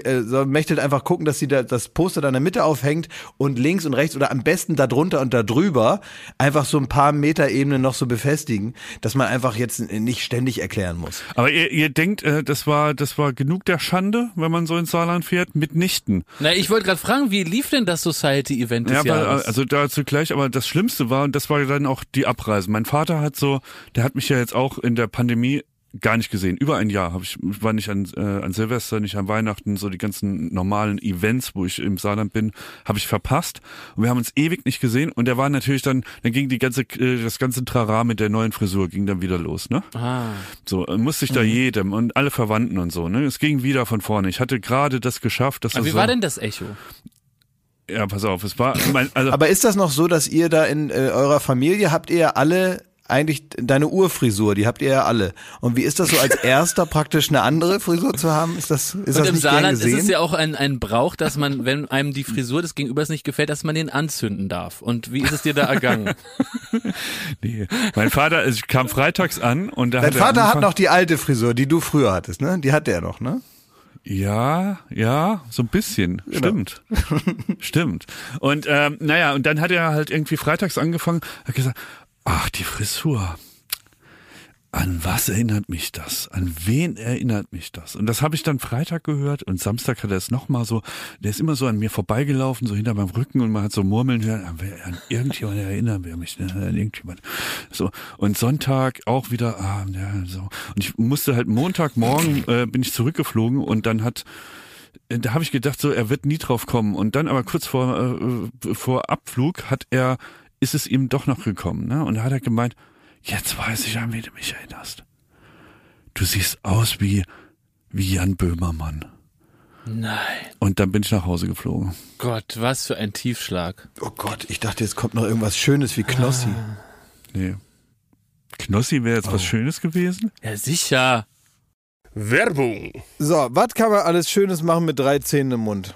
äh, soll Mechtelt einfach gucken, dass sie da, das Poster da in der Mitte aufhängt und links und rechts oder am besten da drunter und da drüber einfach so ein paar Meterebenen noch so befestigen, dass man einfach jetzt nicht ständig erklären muss. Aber ihr, ihr denkt, äh, das war das war genug der Schande, wenn man so ins Saarland fährt? Mitnichten. Na, ich wollte gerade fragen, wie lief denn das Society-Event des Ja, Jahres? also dazu gleich, aber das Schlimmste war, und das war dann auch die Abreise. Mein Vater hat so, der hat mich ja jetzt auch in der Pandemie gar nicht gesehen. Über ein Jahr habe ich, war nicht an, äh, an Silvester, nicht an Weihnachten, so die ganzen normalen Events, wo ich im Saarland bin, habe ich verpasst. Und wir haben uns ewig nicht gesehen. Und der war natürlich dann, dann ging die ganze, äh, das ganze Trara mit der neuen Frisur ging dann wieder los, ne? ah. So, äh, musste ich da jedem und alle Verwandten und so, ne? Es ging wieder von vorne. Ich hatte gerade das geschafft, dass Aber das wie so, war denn das Echo? Ja, pass auf, es war, mein, also, Aber ist das noch so, dass ihr da in äh, eurer Familie habt ihr alle eigentlich deine Urfrisur, die habt ihr ja alle. Und wie ist das so als erster praktisch eine andere Frisur zu haben? Ist das ist Und das im nicht gern Saarland ist es ja auch ein, ein Brauch, dass man, wenn einem die Frisur des Gegenübers nicht gefällt, dass man den anzünden darf. Und wie ist es dir da ergangen? nee. Mein Vater, ich kam freitags an und da Dein hat er Vater hat noch die alte Frisur, die du früher hattest, ne? Die hat der noch, ne? Ja, ja, so ein bisschen. Genau. Stimmt. Stimmt. Und ähm, naja, und dann hat er halt irgendwie freitags angefangen, hat gesagt, ach, die Frisur. An was erinnert mich das? An wen erinnert mich das? Und das habe ich dann Freitag gehört und Samstag hat er es nochmal so, der ist immer so an mir vorbeigelaufen, so hinter meinem Rücken und man hat so murmeln hören, an, irgendjemand erinnern wir mich, ne? an irgendjemand. So. Und Sonntag auch wieder, ah, ja, so. Und ich musste halt Montagmorgen, äh, bin ich zurückgeflogen und dann hat, äh, da habe ich gedacht, so, er wird nie drauf kommen. Und dann aber kurz vor, äh, vor Abflug hat er, ist es ihm doch noch gekommen, ne? Und da hat er gemeint, jetzt weiß ich, an wen du mich erinnerst. Du siehst aus wie, wie Jan Böhmermann. Nein. Und dann bin ich nach Hause geflogen. Gott, was für ein Tiefschlag. Oh Gott, ich dachte, jetzt kommt noch irgendwas Schönes wie Knossi. Nee. Knossi wäre jetzt was Schönes gewesen? Ja, sicher. Werbung. So, was kann man alles Schönes machen mit drei Zähnen im Mund?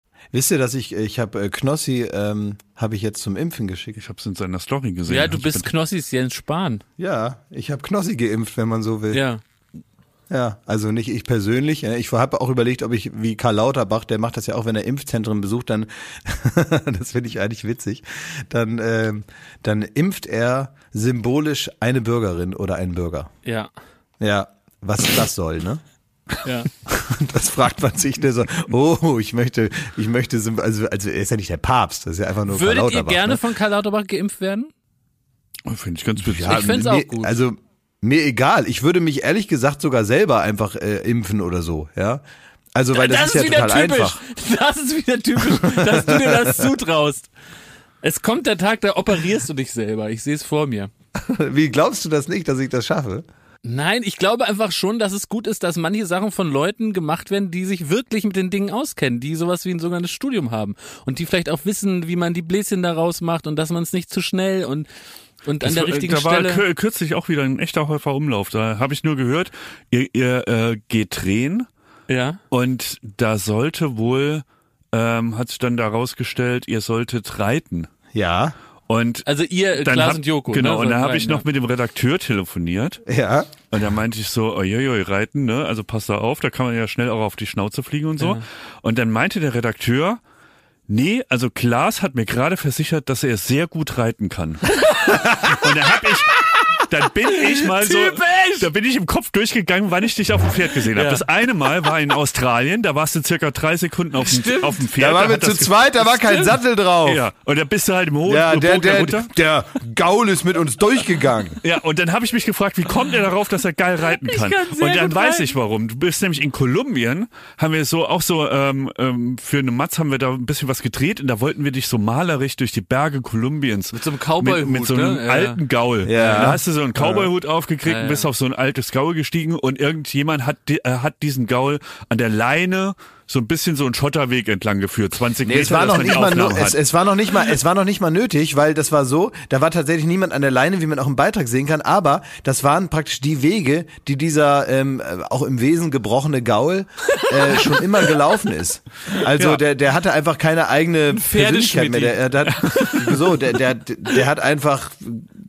Wisst ihr, dass ich, ich habe äh, Knossi, ähm, habe ich jetzt zum Impfen geschickt. Ich habe es in seiner Story gesehen. Ja, du Ich bist Knossis Jens Spahn. Ja, ich habe Knossi geimpft, wenn man so will. Ja. Ja, also nicht ich persönlich. ja. Ich habe auch überlegt, ob ich wie Karl Lauterbach, der macht das ja auch, wenn er Impfzentren besucht, dann, das finde ich eigentlich witzig, dann, ähm, dann impft er symbolisch eine Bürgerin oder einen Bürger. Ja. Ja, was das soll, ne? Ja. Das fragt man sich nur so, oh, ich möchte, ich möchte, also, also er ist ja nicht der Papst, das ist ja einfach nur Karl Würdet ihr Lauterbach. gerne ne? von Karl Lauterbach geimpft werden? Finde ich ganz witzig. Ja, Ich fänd's mir- auch gut. Also mir egal. Ich würde mich ehrlich gesagt sogar selber einfach äh, impfen oder so, ja. Also weil das, ist ja wieder total typisch. einfach. Das ist wieder typisch, dass du dir das zutraust. Es kommt der Tag, da operierst du dich selber. Ich sehe es vor mir. Wie glaubst du das nicht, dass ich das schaffe? Nein, ich glaube einfach schon, dass es gut ist, dass manche Sachen von Leuten gemacht werden, die sich wirklich mit den Dingen auskennen, die sowas wie ein sogenanntes Studium haben und die vielleicht auch wissen, wie man die Bläschen daraus macht und dass man es nicht zu schnell und und an Das der war- richtigen da war Stelle. kür- kürzlich auch wieder ein echter Häufer Umlauf. Da habe ich nur gehört, ihr, ihr äh, geht drehen Ja. und da sollte wohl, ähm, hat sich dann da rausgestellt, ihr solltet reiten. Ja, Und Also ihr, dann Klaas hab, und Joko. Genau, ne, und da habe ich noch mit dem Redakteur telefoniert ja. und da meinte ich so, oi, reiten, ne? Also pass da auf, da kann man ja schnell auch auf die Schnauze fliegen und so. Ja. Und dann meinte der Redakteur, nee, also Klaas hat mir gerade versichert, dass er sehr gut reiten kann. und da hab ich, dann bin ich mal so, da bin ich im Kopf durchgegangen, wann ich dich auf dem Pferd gesehen habe. Ja. Das eine Mal war in Australien, da warst du circa drei Sekunden auf dem, auf dem Pferd. Da waren wir zu zweit, da war kein Stimmt. Sattel drauf. Ja, und da bist du halt im hohen Ja, der, der, runter. der Gaul ist mit uns durchgegangen. Ja, und dann habe ich mich gefragt, wie kommt er darauf, dass er geil reiten kann? kann und dann weiß reiten. ich warum. Du bist nämlich in Kolumbien, haben wir so auch so ähm, ähm, für eine Matz haben wir da ein bisschen was gedreht und da wollten wir dich so malerisch durch die Berge Kolumbiens Mit so einem Cowboy-Hut, mit, mit so einem ne? Ja, alten Gaul. Ja. Da hast du so einen Cowboy-Hut aufgekriegt Ja, und bist ja. auf so ein altes Gaul gestiegen und irgendjemand hat äh, hat diesen Gaul an der Leine so ein bisschen so einen Schotterweg entlang geführt, 20 Nee, Meter. es war noch nicht mal es, es war noch nicht mal, es war noch nicht mal nötig, weil das war so, da war tatsächlich niemand an der Leine, wie man auch im Beitrag sehen kann, aber das waren praktisch die Wege, die dieser ähm, äh, auch im Wesen gebrochene Gaul äh, schon immer gelaufen ist. Also Ja. der, der hatte einfach keine eigene Persönlichkeit mehr. Der, der hat, so, der, der, der hat einfach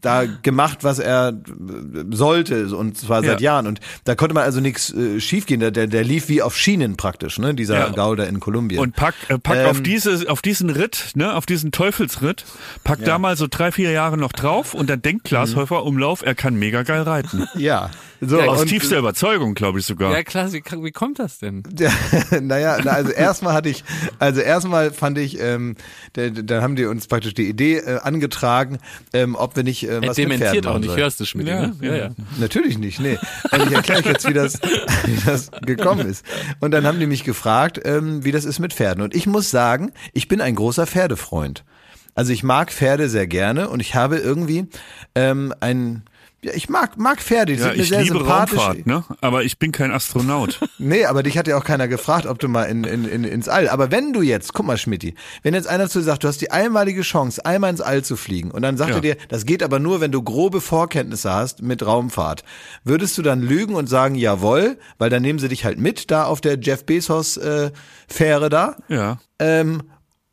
da gemacht, was er äh, sollte und zwar seit Ja. Jahren und da konnte man also nichts äh, schiefgehen. Der, der, der lief wie auf Schienen praktisch, ne? Dieser Ja. Gaul da in Kolumbien. Und pack, äh, pack Ähm, auf diese, auf diesen Ritt, ne, auf diesen Teufelsritt, pack da mal so drei, vier Jahre noch drauf und dann denkt Klaas Häufer Umlauf, er kann mega geil reiten. Ja. So, Aus und, tiefster Überzeugung, glaube ich sogar. Ja, klar, wie, wie kommt das denn? Ja, naja, na, also erstmal hatte ich, also erstmal fand ich, ähm, da, da haben die uns praktisch die Idee äh, angetragen, ähm, ob wir nicht äh, Er was mit Pferden dementiert auch machen nicht, hörst du, Schmidt, Ja, ne? Ja, ja. Natürlich nicht, nee. Und ich erkläre euch jetzt, wie das, wie das gekommen ist. Und dann haben die mich gefragt, ähm, wie das ist mit Pferden. Und ich muss sagen, ich bin ein großer Pferdefreund. Also ich mag Pferde sehr gerne und ich habe irgendwie ähm, ein ja, ich mag, mag Pferde, die Ja, sind mir ich sehr liebe sympathisch. Raumfahrt, ne? Aber ich bin kein Astronaut. Nee, aber dich hat ja auch keiner gefragt, ob du mal in, in, in, ins All. Aber wenn du jetzt, guck mal, Schmidti, wenn jetzt einer zu dir sagt, du hast die einmalige Chance, einmal ins All zu fliegen, und dann sagt Ja. er dir, das geht aber nur, wenn du grobe Vorkenntnisse hast mit Raumfahrt, würdest du dann lügen und sagen, jawohl, weil dann nehmen sie dich halt mit da auf der Jeff Bezos äh, Fähre da? Ja. Ähm,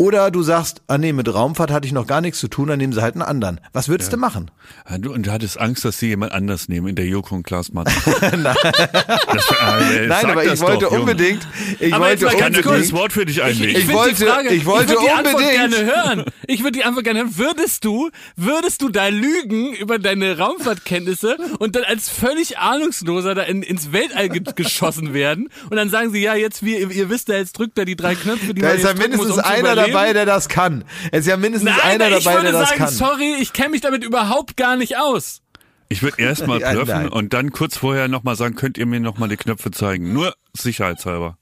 oder du sagst, ah nee, mit Raumfahrt hatte ich noch gar nichts zu tun, dann nehmen sie halt einen anderen. Was würdest du machen? Ja, Du, und du hattest Angst, dass sie jemand anders nehmen in der Joko und Klaas Mann. das, äh, Nein, aber ich wollte doch, unbedingt, ich Aber jetzt wollte mal Kann ganz ein Wort für dich einlegen. Ich find wollte- die Frage, ich wollte würd die Antwort unbedingt- gerne hören. Ich würde die Antwort gerne hören. Würdest du, würdest du da lügen über deine Raumfahrtkenntnisse und dann als völlig ahnungsloser da in, ins Weltall ge geschossen werden und dann sagen sie, ja, jetzt, wie, ihr, ihr wisst ja, jetzt drückt da die drei Knöpfe, die Da man ist jetzt ja mindestens muss, um einer. Dabei, der das kann. Es ist ja mindestens Nein, einer ich dabei, der würde das sagen, kann. sorry, ich kenne mich damit überhaupt gar nicht aus. Ich würde erst mal Ja, blöffen und dann kurz vorher nochmal sagen, könnt ihr mir nochmal die Knöpfe zeigen. Nur sicherheitshalber.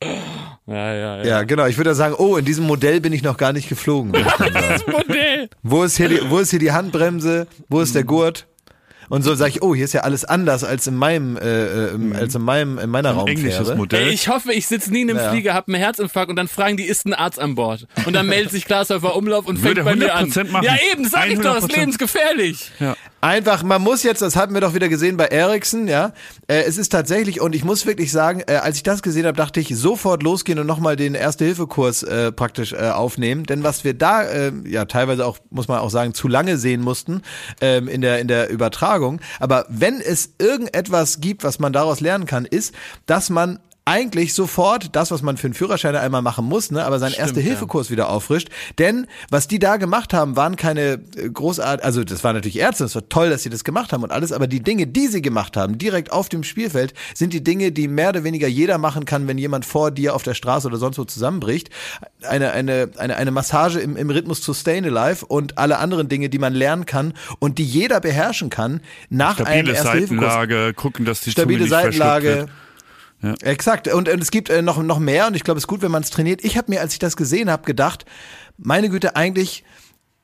Ja, ja, ja. Ja, genau. Ich würde sagen, oh, in diesem Modell bin ich noch gar nicht geflogen. würde ich sagen. Modell. wo, ist hier die, wo ist hier die Handbremse? Wo ist der Gurt? Und so sage ich, oh, hier ist ja alles anders als in meinem, äh, äh, im- als in meinem, in meiner Ein englisches Raumfähre. Modell. Ey, ich hoffe, ich sitze nie in einem Ja. Flieger, hab einen Herzinfarkt und dann fragen die, ist ein Arzt an Bord? Und dann meldet sich Glashäufer Umlauf und fängt Würde bei mir an. 100% machen. Ja eben, sag ich doch, das ist 100%. lebensgefährlich. Einfach, man muss jetzt, das hatten wir doch wieder gesehen bei Ericsson, ja. Äh, es ist tatsächlich, und ich muss wirklich sagen, äh, als ich das gesehen habe, dachte ich, sofort losgehen und nochmal den Erste-Hilfe-Kurs äh, praktisch äh, aufnehmen. Denn was wir da, äh, ja, teilweise auch, muss man auch sagen, zu lange sehen mussten ähm, in, der, in der Übertragung. Aber wenn es irgendetwas gibt, was man daraus lernen kann, ist, dass man eigentlich sofort das, was man für einen Führerschein einmal machen muss, ne, aber seinen Erste-Hilfe-Kurs wieder auffrischt. Denn was die da gemacht haben, waren keine äh, großart, also das waren natürlich Ärzte, es war toll, dass sie das gemacht haben und alles, aber die Dinge, die sie gemacht haben, direkt auf dem Spielfeld, sind die Dinge, die mehr oder weniger jeder machen kann, wenn jemand vor dir auf der Straße oder sonst wo zusammenbricht. Eine, eine, eine, eine Massage im, im Rhythmus zu Stay Alive und alle anderen Dinge, die man lernen kann und die jeder beherrschen kann nach einem Stabile. Seitenlage, gucken, dass die Stabile Zunge nicht Seitenlage. Wird. Exakt. Und, und es gibt äh, noch, noch mehr und ich glaube, es ist gut, wenn man es trainiert. Ich habe mir, als ich das gesehen habe, gedacht, meine Güte, eigentlich,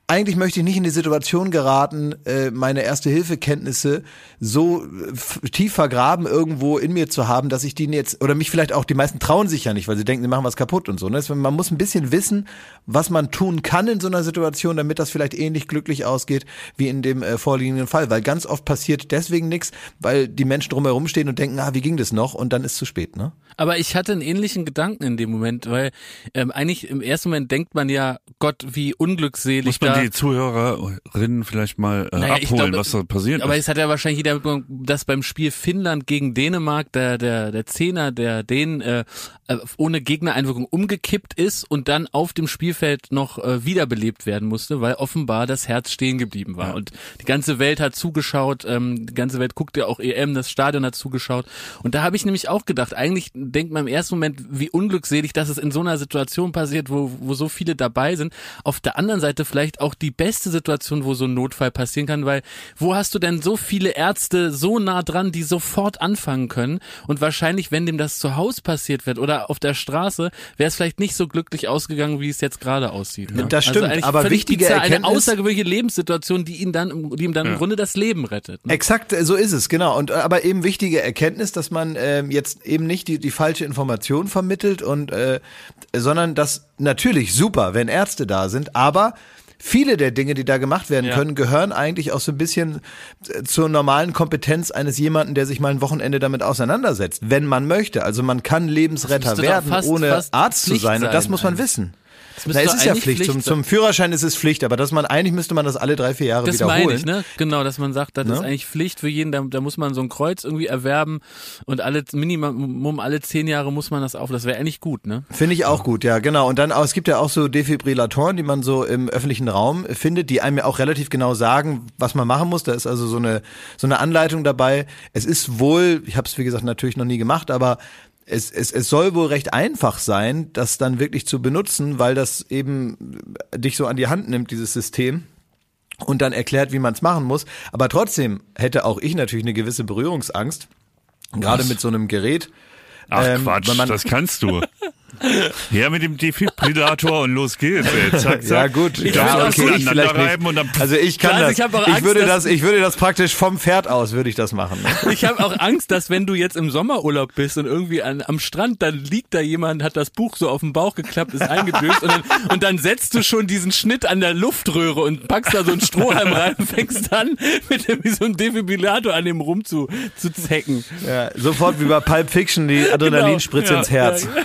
eigentlich möchte ich nicht in die Situation geraten, äh, meine Erste-Hilfe-Kenntnisse so äh, tief vergraben irgendwo in mir zu haben, dass ich die jetzt, oder mich vielleicht auch, die meisten trauen sich ja nicht, weil sie denken, sie machen was kaputt und so. Ne? Man muss ein bisschen wissen, was man tun kann in so einer Situation, damit das vielleicht ähnlich glücklich ausgeht wie in dem äh, vorliegenden Fall. Weil ganz oft passiert deswegen nichts, weil die Menschen drumherum stehen und denken, ah, wie ging das noch? Und dann ist zu spät, ne? Aber ich hatte einen ähnlichen Gedanken in dem Moment, weil ähm, eigentlich im ersten Moment denkt man ja, Gott, wie unglückselig Muss man da. die Zuhörerinnen vielleicht mal äh, Naja, abholen, ich glaube, was da passiert Aber ist? es hat ja wahrscheinlich jeder mitbekommen, dass beim Spiel Finnland gegen Dänemark der der der Zehner der Dänen äh, äh, ohne Gegnereinwirkung umgekippt ist und dann auf dem Spielfeld noch äh, wiederbelebt werden musste, weil offenbar das Herz stehen geblieben war und die ganze Welt hat zugeschaut, ähm, die ganze Welt guckt ja auch EM, das Stadion hat zugeschaut und da habe ich nämlich auch gedacht, eigentlich denkt man im ersten Moment, wie unglückselig, dass es in so einer Situation passiert, wo wo so viele dabei sind. Auf der anderen Seite vielleicht auch die beste Situation, wo so ein Notfall passieren kann, weil wo hast du denn so viele Ärzte so nah dran, die sofort anfangen können und wahrscheinlich, wenn dem das zu Hause passiert wird oder auf der Straße, wäre es vielleicht nicht so glücklich ausgegangen, wie es jetzt gerade aussieht. Ne? Das stimmt, eigentlich aber wichtige bizarr, eine Erkenntnis- außergewöhnliche Lebenssituation, die ihn dann, die ihm dann im Grunde das Leben rettet. Ne? Exakt, äh, so ist es, genau. Und äh, aber eben wichtige Erkenntnis, dass man ähm, jetzt eben nicht die, die falsche Information vermittelt und äh, sondern dass natürlich super, wenn Ärzte da sind, aber viele der Dinge, die da gemacht werden Ja. können, gehören eigentlich auch so ein bisschen äh, zur normalen Kompetenz eines jemanden, der sich mal ein Wochenende damit auseinandersetzt, wenn man möchte. Also man kann Lebensretter werden, fast- ohne fast Arzt zu Pflicht sein. Und das sein muss man wissen. Na, es ist ja eigentlich Pflicht. Zum, sein. zum Führerschein ist es Pflicht, aber dass man eigentlich müsste man das alle drei, vier Jahre Das wiederholen. meine ich, ne? Genau, dass man sagt, das Ne? ist eigentlich Pflicht für jeden, da, da muss man so ein Kreuz irgendwie erwerben und alle Minimum alle zehn Jahre muss man das auf. Das wäre eigentlich gut, ne? Finde ich auch gut, ja, genau. Und dann, es gibt ja auch so Defibrillatoren, die man so im öffentlichen Raum findet, die einem ja auch relativ genau sagen, was man machen muss. Da ist also so eine, so eine Anleitung dabei. Es ist wohl, ich habe es wie gesagt natürlich noch nie gemacht, aber es, es, es soll wohl recht einfach sein, das dann wirklich zu benutzen, weil das eben dich so an die Hand nimmt, dieses System und dann erklärt, wie man es machen muss. Aber trotzdem hätte auch ich natürlich eine gewisse Berührungsangst, gerade mit so einem Gerät. Ach ähm, Quatsch, man- das kannst du. Her mit dem Defibrillator und los geht's. Ey. Zack, zack. Ja gut, Ich ja, okay, ich vielleicht nicht. reiben und dann Also ich kann Also das. ich auch ich Angst, würde das, ich würde das praktisch vom Pferd aus würde ich das machen. Ich habe auch Angst, dass wenn du jetzt im Sommerurlaub bist und irgendwie an, am Strand, dann liegt da jemand, hat das Buch so auf den Bauch geklappt, ist eingedöst und dann, und dann setzt du schon diesen Schnitt an der Luftröhre und packst da so einen Strohhalm rein und fängst dann mit dem, wie so ein Defibrillator an dem rum zu, zu zecken. Ja, sofort wie bei Pulp Fiction die Adrenalinspritze Genau. ins Herz. Ja,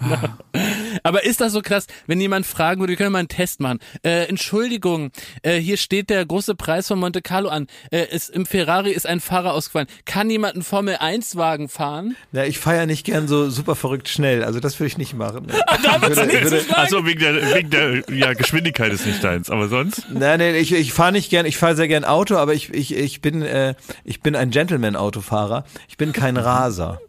ja. Genau. Aber ist das so krass, wenn jemand fragen würde, wir können mal einen Test machen. Äh, Entschuldigung, äh, hier steht der große Preis von Monte Carlo an. Äh, es, Im Ferrari ist ein Fahrer ausgefallen. Kann jemand einen Formel-1-Wagen fahren? Ja, ich feiere nicht gern so super verrückt schnell. Also das würde ich nicht machen. Ne? Da würde- nicht. Also wegen der, wegen der ja, Geschwindigkeit ist nicht deins, aber sonst? Nein, nein, ich, ich fahre nicht gern, ich fahre sehr gern Auto, aber ich, ich, ich bin, äh, ich bin ein Gentleman-Autofahrer. Ich bin kein Raser.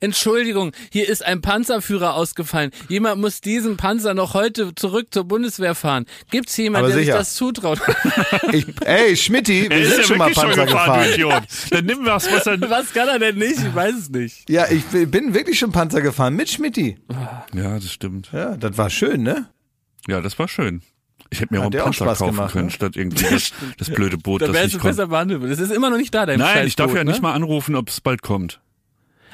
Entschuldigung, hier ist ein Panzerführer ausgefallen. Jemand muss diesen Panzer noch heute zurück zur Bundeswehr fahren. Gibt's hier jemanden, der sicher. sich das zutraut? Ich, ey, Schmidti, wir Er ist sind ja schon mal Panzer schon gefahren, du gefahren. Idiot. Dann nimm was, was er... Was kann er denn nicht? Ich weiß es nicht. Ja, ich bin wirklich schon Panzer gefahren mit Schmidti. Ja, das stimmt. Ja, das war schön, ne? Ja, das war schön. Ich hätte mir Hat auch einen auch Panzer Spaß kaufen gemacht, können, ne? statt irgendwie das, das blöde Boot, Da das wärst nicht du besser kommt. behandelt. worden. Es ist immer noch nicht da, dein Nein, ich darf ja ne? nicht mal anrufen, ob es bald kommt.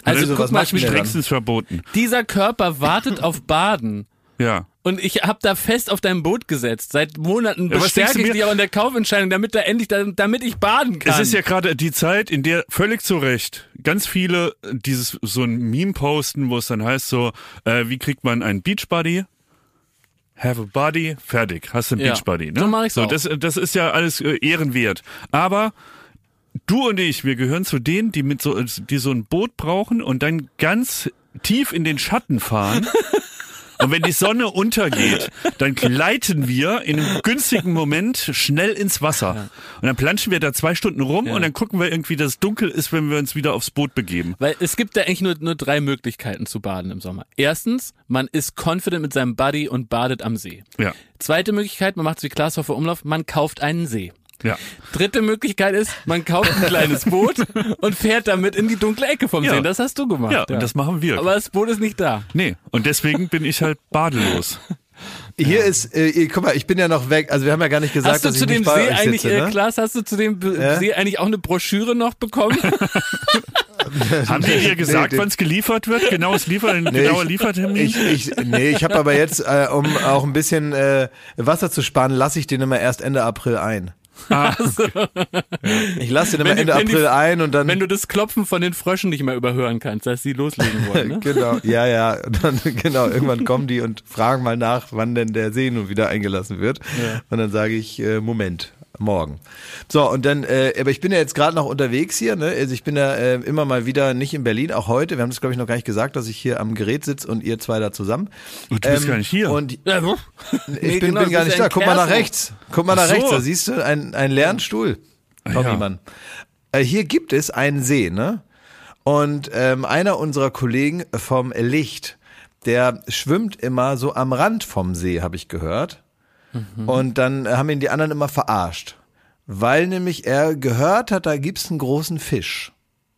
Also Also, guck was mal? Strengstens verboten. dieser Körper wartet auf Baden. Ja. Und ich hab da fest auf dein Boot gesetzt. Seit Monaten Ja, bestärke du ich dich auch in der Kaufentscheidung, damit da endlich, damit ich baden kann. Es ist ja gerade die Zeit, in der völlig zu Recht ganz viele dieses so ein Meme posten, wo es dann heißt so, äh, wie kriegt man einen Beachbody? Have a body, fertig, hast du einen Ja. Beachbody. Ne? So mach ich's so, auch. das, das ist ja alles äh, ehrenwert. Aber du und ich, wir gehören zu denen, die mit so, die so ein Boot brauchen und dann ganz tief in den Schatten fahren. Und wenn die Sonne untergeht, dann gleiten wir in einem günstigen Moment schnell ins Wasser. Und dann planschen wir da zwei Stunden rum und dann gucken wir irgendwie, dass es dunkel ist, wenn wir uns wieder aufs Boot begeben. Weil es gibt da eigentlich nur, nur drei Möglichkeiten zu baden im Sommer. Erstens, man ist confident mit seinem Buddy und badet am See. Ja, Zweite Möglichkeit, man macht wie Klaas Umlauf, man kauft einen See. Ja. Dritte Möglichkeit ist, man kauft ein kleines Boot und fährt damit in die dunkle Ecke vom Ja. See. Das hast du gemacht. Ja, und das machen wir. Aber das Boot ist nicht da. Nee, und deswegen bin ich halt badelos. Hier ist, äh, guck mal, ich bin ja noch weg. Also wir haben ja gar nicht gesagt, Hast du dass zu ich dem nicht bei See euch eigentlich, sitze, äh, ne? Klaas, hast du zu dem Ja? See eigentlich auch eine Broschüre noch bekommen? Haben die dir gesagt, nee. wann es geliefert wird? Genaues Liefer genauer ich- Liefertermin? Ich, ich, nee, ich habe aber jetzt, äh, um auch ein bisschen äh, Wasser zu sparen, lasse ich den immer erst Ende April ein. Ich lasse den immer Wenn Ende wenn die- April ein und dann. Wenn du das Klopfen von den Fröschen nicht mehr überhören kannst, dass sie loslegen wollen. Ne? Genau, ja, ja. Und dann, genau, irgendwann kommen die und fragen mal nach, wann denn der See nun wieder eingelassen wird. Und dann sage ich, äh, Moment, morgen. So, und dann, äh, aber ich bin ja jetzt gerade noch unterwegs hier, ne? Also ich bin ja äh, immer mal wieder nicht in Berlin, auch heute. Wir haben das, glaube ich, noch gar nicht gesagt, dass ich hier am Gerät sitze und ihr zwei da zusammen. Ähm, Du bist gar nicht hier. Und Ja, wo? ich Nee, bin, genau, bin gar nicht da. Guck mal nach rechts. Guck mal nach Ach so. rechts. Da siehst du ein, ein leeren Stuhl. Tommy ja. Mann. Äh, hier gibt es einen See, ne? Und ähm, einer unserer Kollegen vom Licht, der schwimmt immer so am Rand vom See, habe ich gehört. Mhm. Und dann haben ihn die anderen immer verarscht. Weil nämlich er gehört hat, da gibt's einen großen Fisch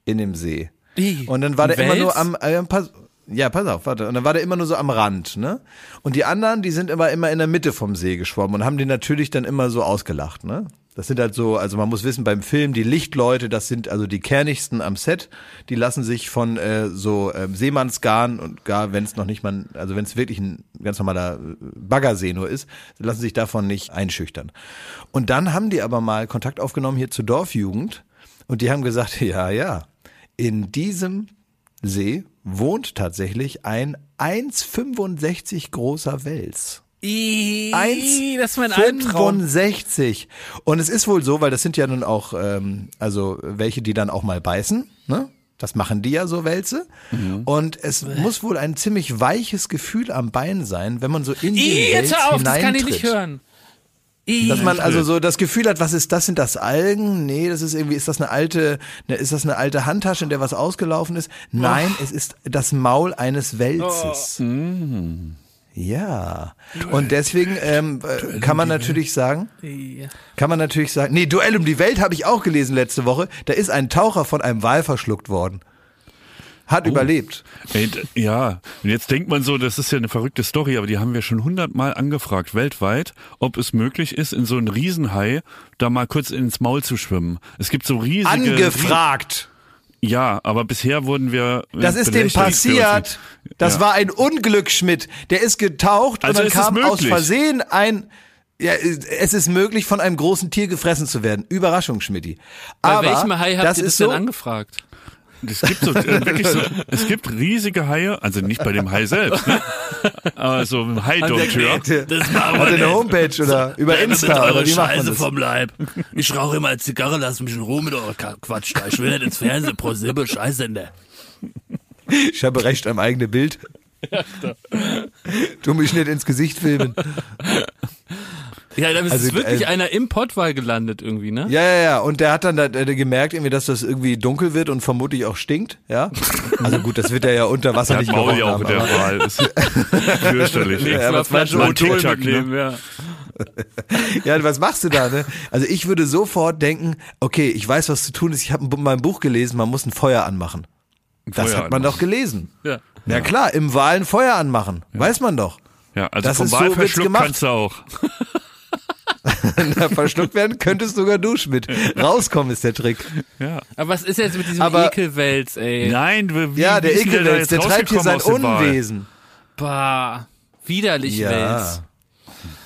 in dem See. Und dann war der immer nur Wels? am, äh, pass, ja, pass auf, warte. Und dann war der immer nur so am Rand, ne? Und die anderen, die sind immer, immer in der Mitte vom See geschwommen und haben den natürlich dann immer so ausgelacht, ne? Das sind halt so, also man muss wissen, beim Film, die Lichtleute, das sind also die kernigsten am Set, die lassen sich von äh, so ähm, Seemannsgarn und gar wenn es noch nicht mal, also wenn es wirklich ein ganz normaler äh, Baggersee nur ist, lassen sich davon nicht einschüchtern. Und dann haben die aber mal Kontakt aufgenommen hier zur Dorfjugend und die haben gesagt, ja, ja, in diesem See wohnt tatsächlich ein 1,65 großer Wels. Ih, das ist mein 1,65. Albtraum. Und es ist wohl so, weil das sind ja nun auch, ähm, also welche, die dann auch mal beißen, ne? Das machen die ja so Wälze. Mhm. Und es muss wohl ein ziemlich weiches Gefühl am Bein sein, wenn man so in Ih, jetzt Wels hör auf, das kann ich hineintritt. nicht hören. Dass man also so das Gefühl hat, was ist das? Sind das Algen? Nee, das ist irgendwie, ist das eine alte, ne, ist das eine alte Handtasche, in der was ausgelaufen ist? Nein, es ist das Maul eines Welzes. Oh. Ja. Und deswegen ähm, äh, kann man natürlich sagen, kann man natürlich sagen, nee, Duell um die Welt habe ich auch gelesen letzte Woche. Da ist ein Taucher von einem Wal verschluckt worden. Hat Oh. überlebt. Ey, ja, und jetzt denkt man so, das ist ja eine verrückte Story, aber die haben wir schon hundertmal angefragt, weltweit, ob es möglich ist, in so einen Riesenhai da mal kurz ins Maul zu schwimmen. Es gibt so riesige... Angefragt. Ja, aber bisher wurden wir... Das ist dem passiert. Das Ja. war ein Unglück, Schmidt. Der ist getaucht Also und dann kam aus? Versehen ein. Ja, es ist möglich, von einem großen Tier gefressen zu werden. Überraschung, Schmidti. Bei Aber welchem Hai habt das ihr das ist denn so. angefragt? Es gibt so, äh, wirklich so, es gibt riesige Haie, also nicht bei dem Hai selbst, ne? aber so ein Hai-Dompteur. Das war Hat er eine Homepage oder über Insta oder wie macht man das? Leib. Ich rauche immer als Zigarre, lass mich in Ruhe mit eurer Quatsch da. Ich will nicht ins Fernsehen, pro Sibyl, Scheißsender. Ich habe Recht am eigenen Bild. Du mich nicht ins Gesicht filmen. Ja, da ist Also, wirklich äh, einer im Pottwal gelandet irgendwie, ne? Ja, ja, ja. Und der hat dann da, äh, gemerkt, irgendwie, dass das irgendwie dunkel wird und vermutlich auch stinkt. Ja. Also gut, das wird er ja unter Wasser Der hat nicht Maul ja auch haben, mit der Wahl. Ist fürchterlich. Ja, was Flasche du? Otol ne? mitnehmen, ja. Ja, was machst du da, ne? Also ich würde sofort denken, okay, ich weiß, was zu tun ist. Ich habe in meinem Buch gelesen, man muss ein Feuer anmachen. Das Feuer hat man anmachen. doch gelesen. Ja. Ja, klar, im Wal ein Feuer anmachen. Weiß man doch. Ja, also Das vom ist so, Wahl kannst du auch. Verschluckt werden könntest sogar du, Schmidt. Rauskommen ist der Trick. Ja. Aber was ist jetzt mit diesem Aber- Ekelwels, ey? Nein, wie, wie Ja, der Ekelwels, jetzt der treibt hier sein? Unwesen. Bah, widerlich Wels.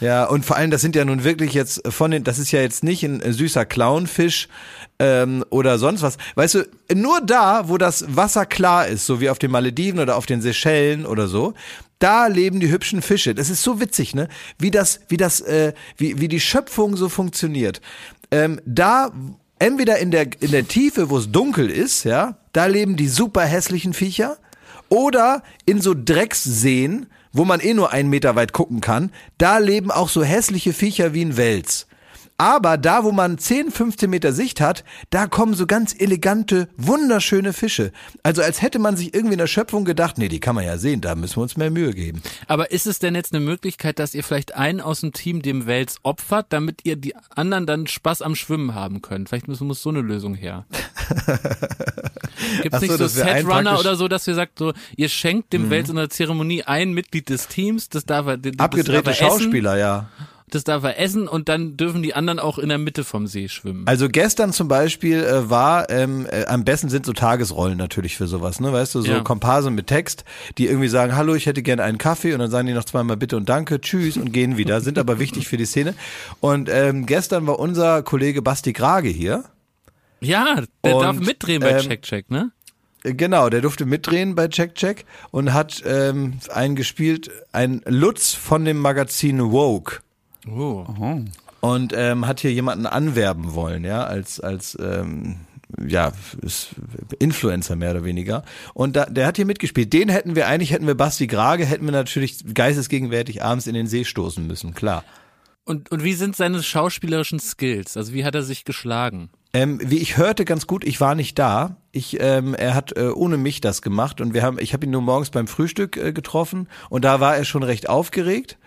Ja, und vor allem, das sind ja nun wirklich jetzt von den, das ist ja jetzt nicht ein äh, süßer Clownfisch ähm, oder sonst was. Weißt du, nur da, wo das Wasser klar ist, so wie auf den Malediven oder auf den Seychellen oder so, da leben die hübschen Fische. Das ist so witzig, ne? Wie das, wie das, äh, wie, wie die Schöpfung so funktioniert. Ähm, da entweder in der in der Tiefe, wo es dunkel ist, ja, da leben die super hässlichen Viecher. Oder in so Drecksseen, wo man eh nur einen Meter weit gucken kann, da leben auch so hässliche Viecher wie ein Wels. Aber da, wo man 10, 15 Meter Sicht hat, da kommen so ganz elegante, wunderschöne Fische. Also als hätte man sich irgendwie in der Schöpfung gedacht, nee, die kann man ja sehen, da müssen wir uns mehr Mühe geben. Aber ist es denn jetzt eine Möglichkeit, dass ihr vielleicht einen aus dem Team dem Wels opfert, damit ihr die anderen dann Spaß am Schwimmen haben könnt? Vielleicht muss, muss so eine Lösung her. Gibt es nicht so Setrunner oder so, dass ihr sagt, so, ihr schenkt dem Wels in der Zeremonie ein Mitglied des Teams, das darf er, das Abgedrehte darf er essen, Schauspieler, ja. Das darf er essen und dann dürfen die anderen auch in der Mitte vom See schwimmen. Also gestern zum Beispiel äh, war, ähm, äh, am besten sind so Tagesrollen natürlich für sowas, ne? Weißt du, so Ja. Komparse mit Text, die irgendwie sagen, hallo, ich hätte gerne einen Kaffee und dann sagen die noch zweimal bitte und danke, tschüss und gehen wieder, sind aber wichtig für die Szene. Und ähm, gestern war unser Kollege Basti Grage hier. Ja, der Und, darf mitdrehen bei ähm, Check Check, ne? Äh, Genau, der durfte mitdrehen bei Check Check und hat ähm, einen gespielt, ein Lutz von dem Magazin Woke. Oh. und ähm, hat hier jemanden anwerben wollen, ja, als als ähm, ja ist Influencer mehr oder weniger. Und da, der hat hier mitgespielt. Den hätten wir eigentlich hätten wir Basti Grage hätten wir natürlich geistesgegenwärtig abends in den See stoßen müssen, klar. Und, und wie sind seine schauspielerischen Skills? Also wie hat er sich geschlagen? Ähm, wie ich hörte ganz gut, ich war nicht da. Ich, ähm, er hat äh, ohne mich das gemacht und wir haben, ich habe ihn nur morgens beim Frühstück äh, getroffen und da war er schon recht aufgeregt.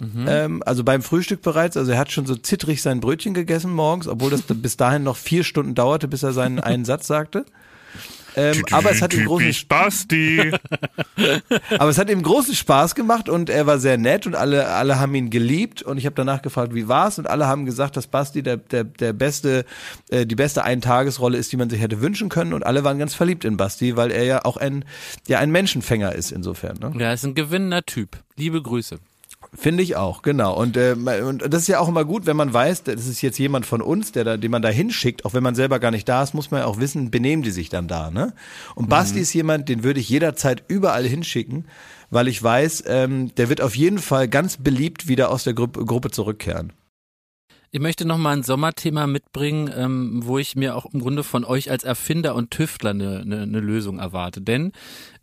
Ähm, also beim Frühstück bereits, also er hat schon so zittrig sein Brötchen gegessen morgens, obwohl das bis dahin noch vier Stunden dauerte, bis er seinen einen Satz sagte. Ähm, aber es hat ihm großen Typisch Basti. Aber es hat ihm großen Spaß gemacht und er war sehr nett und alle, alle haben ihn geliebt und ich habe danach gefragt, wie war's und alle haben gesagt, dass Basti der, der, der beste, äh, die beste Eintagesrolle ist, die man sich hätte wünschen können und alle waren ganz verliebt in Basti, weil er ja auch ein, ja ein Menschenfänger ist insofern. Ne? Ja, ist ein gewinnender Typ. Liebe Grüße. Finde ich auch, genau. Und, äh, und das ist ja auch immer gut, wenn man weiß, das ist jetzt jemand von uns, der da, den man da hinschickt, auch wenn man selber gar nicht da ist, muss man ja auch wissen, benehmen die sich dann da, ne? Und Basti ist jemand, den würde ich jederzeit überall hinschicken, weil ich weiß, ähm, der wird auf jeden Fall ganz beliebt wieder aus der Gruppe, Gruppe zurückkehren. Ich möchte noch mal ein Sommerthema mitbringen, ähm, wo ich mir auch im Grunde von euch als Erfinder und Tüftler eine, eine, eine Lösung erwarte. Denn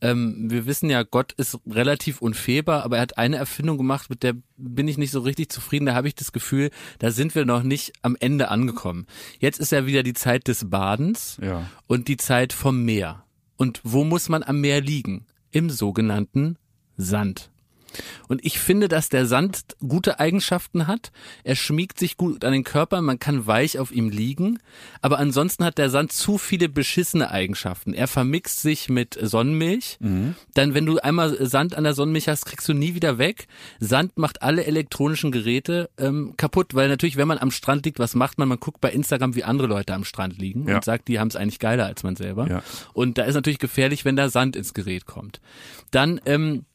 ähm, wir wissen ja, Gott ist relativ unfehlbar, aber er hat eine Erfindung gemacht, mit der bin ich nicht so richtig zufrieden. Da habe ich das Gefühl, da sind wir noch nicht am Ende angekommen. Jetzt ist ja wieder die Zeit des Badens Ja. und die Zeit vom Meer. Und wo muss man am Meer liegen? Im sogenannten Sand. Und ich finde, dass der Sand gute Eigenschaften hat. Er schmiegt sich gut an den Körper, man kann weich auf ihm liegen. Aber ansonsten hat der Sand zu viele beschissene Eigenschaften. Er vermixt sich mit Sonnenmilch. Dann, wenn du einmal Sand an der Sonnenmilch hast, kriegst du nie wieder weg. Sand macht alle elektronischen Geräte ähm, kaputt, weil natürlich, wenn man am Strand liegt, was macht man? Man guckt bei Instagram, wie andere Leute am Strand liegen Ja. und sagt, die haben es eigentlich geiler als man selber. Ja. Und da ist natürlich gefährlich, wenn da Sand ins Gerät kommt. Dann ähm,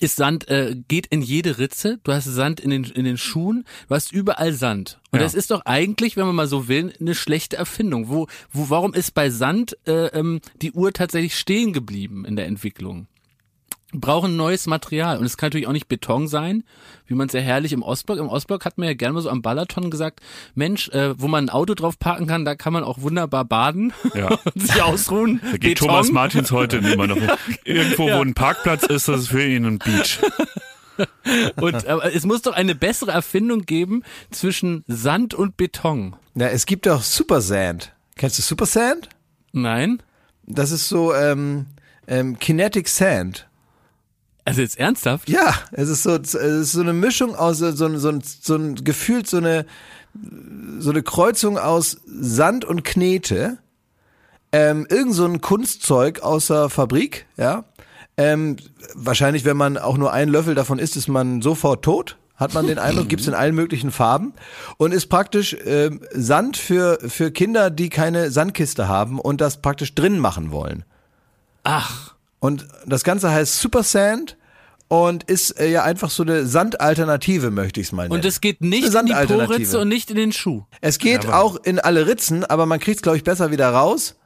ist Sand, äh, geht in jede Ritze, du hast Sand in den, in den Schuhen, du hast überall Sand. Und Ja. das ist doch eigentlich, wenn man mal so will, eine schlechte Erfindung. Wo, wo, warum ist bei Sand äh, ähm, die Uhr tatsächlich stehen geblieben in der Entwicklung? Brauchen neues Material. Und es kann natürlich auch nicht Beton sein, wie man es ja herrlich im Ostblock. Im Ostblock hat man ja gerne mal so am Balaton gesagt, Mensch, äh, wo man ein Auto drauf parken kann, da kann man auch wunderbar baden Ja. und sich ausruhen. Da geht Thomas Martins heute immer noch. Irgendwo, wo ein Parkplatz ist, das ist für ihn ein Beach. Und aber es muss doch eine bessere Erfindung geben zwischen Sand und Beton. Na, es gibt doch Super Sand. Kennst du Super Sand? Nein? Das ist so ähm, ähm, Kinetic Sand. Also jetzt ernsthaft? Ja, es ist so, es ist so eine Mischung aus so, so, so, so ein gefühlt so eine so eine Kreuzung aus Sand und Knete. Ähm, irgend so ein Kunstzeug aus der Fabrik, ja. Ähm, wahrscheinlich, wenn man auch nur einen Löffel davon isst, ist man sofort tot. Hat man den Eindruck, gibt's in allen möglichen Farben und ist praktisch ähm, Sand für, für Kinder, die keine Sandkiste haben und das praktisch drin machen wollen. Ach, Und das Ganze heißt Super Sand und ist äh, ja einfach so eine Sandalternative, möchte ich es mal nennen. und es geht nicht in die. Poritze und nicht in den Schuh. Es geht auch in alle Ritzen, aber man kriegt es, glaube ich, besser wieder raus.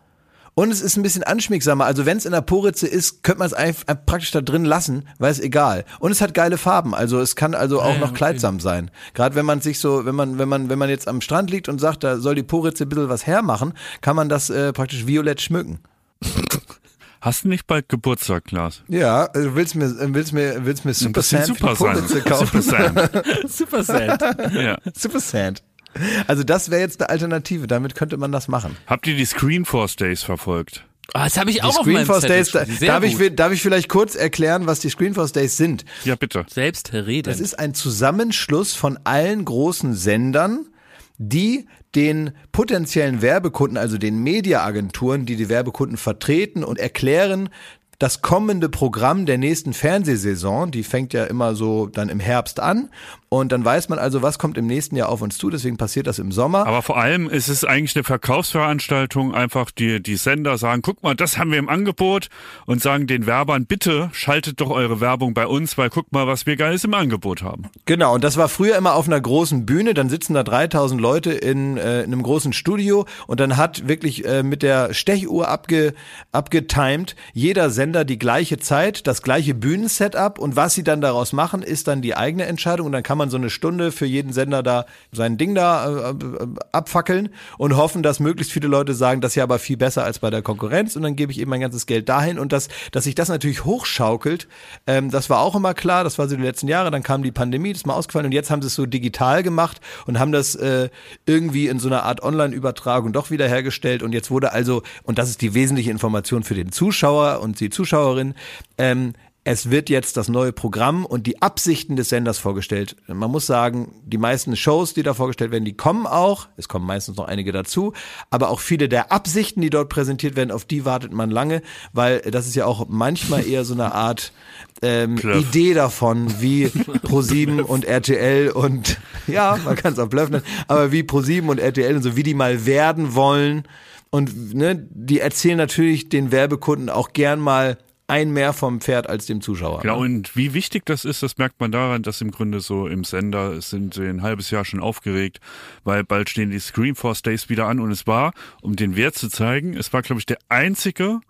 Und es ist ein bisschen anschmiegsamer. Also wenn es in der Poritze ist, könnte man es einfach praktisch da drin lassen, weil es egal. Und es hat geile Farben. Also es kann also auch ja, noch okay. kleidsam sein. Gerade wenn man sich so, wenn man, wenn man, wenn man jetzt am Strand liegt und sagt, da soll die Poritze ein bisschen was hermachen, kann man das äh, praktisch violett schmücken. Hast du nicht bald Geburtstag, Klaas? Ja, du willst mir, willst mir, willst mir Super bisschen Sand super die kaufen? Super sein. Super Sand. Ja. Super Sand. Also das wäre jetzt eine Alternative. Damit könnte man das machen. Habt ihr die Screenforce Days verfolgt? Ah, das habe ich auch Die auf meinem Screenforce Zettel Days, da, darf, ich, gut. darf ich vielleicht kurz erklären, was die Screenforce Days sind? Ja, bitte. Selbstredend. Das ist ein Zusammenschluss von allen großen Sendern, die den potenziellen Werbekunden, also den Mediaagenturen, die die Werbekunden vertreten und erklären, das kommende Programm der nächsten Fernsehsaison, die fängt ja immer so dann im Herbst an und dann weiß man also, was kommt im nächsten Jahr auf uns zu, deswegen passiert das im Sommer. Aber vor allem ist es eigentlich eine Verkaufsveranstaltung. Einfach die, die Sender sagen, guck mal, das haben wir im Angebot und sagen den Werbern, bitte schaltet doch eure Werbung bei uns, weil guck mal, was wir Geiles im Angebot haben. Genau, und das war früher immer auf einer großen Bühne, dann sitzen da 3000 Leute in, äh, in einem großen Studio und dann hat wirklich äh, mit der Stechuhr abge, abgetimed jeder Sender die gleiche Zeit, das gleiche Bühnensetup und was sie dann daraus machen, ist dann die eigene Entscheidung. Und dann kann man so eine Stunde für jeden Sender da sein Ding da äh, äh, abfackeln und hoffen, dass möglichst viele Leute sagen, das ist ja aber viel besser als bei der Konkurrenz. Und dann gebe ich eben mein ganzes Geld dahin. Und das, dass sich das natürlich hochschaukelt, ähm, das war auch immer klar, das war so die letzten Jahre, dann kam die Pandemie, das ist mal ausgefallen. Und jetzt haben sie es so digital gemacht und haben das äh, irgendwie in so einer Art Online-Übertragung doch wieder hergestellt und jetzt wurde also, und das ist die wesentliche Information für den Zuschauer und die Zuschauerin, ähm, es wird jetzt das neue Programm und die Absichten des Senders vorgestellt. Man muss sagen, die meisten Shows, die da vorgestellt werden, die kommen auch. Es kommen meistens noch einige dazu. Aber auch viele der Absichten, die dort präsentiert werden, auf die wartet man lange, weil das ist ja auch manchmal eher so eine Art ähm. Idee davon, wie Pro7 und RTL und ja, man kann es auch nennen, aber wie Pro7 und RTL und so, wie die mal werden wollen. Und ne, die erzählen natürlich den Werbekunden auch gern mal ein mehr vom Pferd als dem Zuschauer. Genau, und wie wichtig das ist, das merkt man daran, dass im Grunde so im Sender sind sie ein halbes Jahr schon aufgeregt, weil bald stehen die Screenforce Days wieder an und es war, um den Wert zu zeigen, es war, glaube ich, der einzige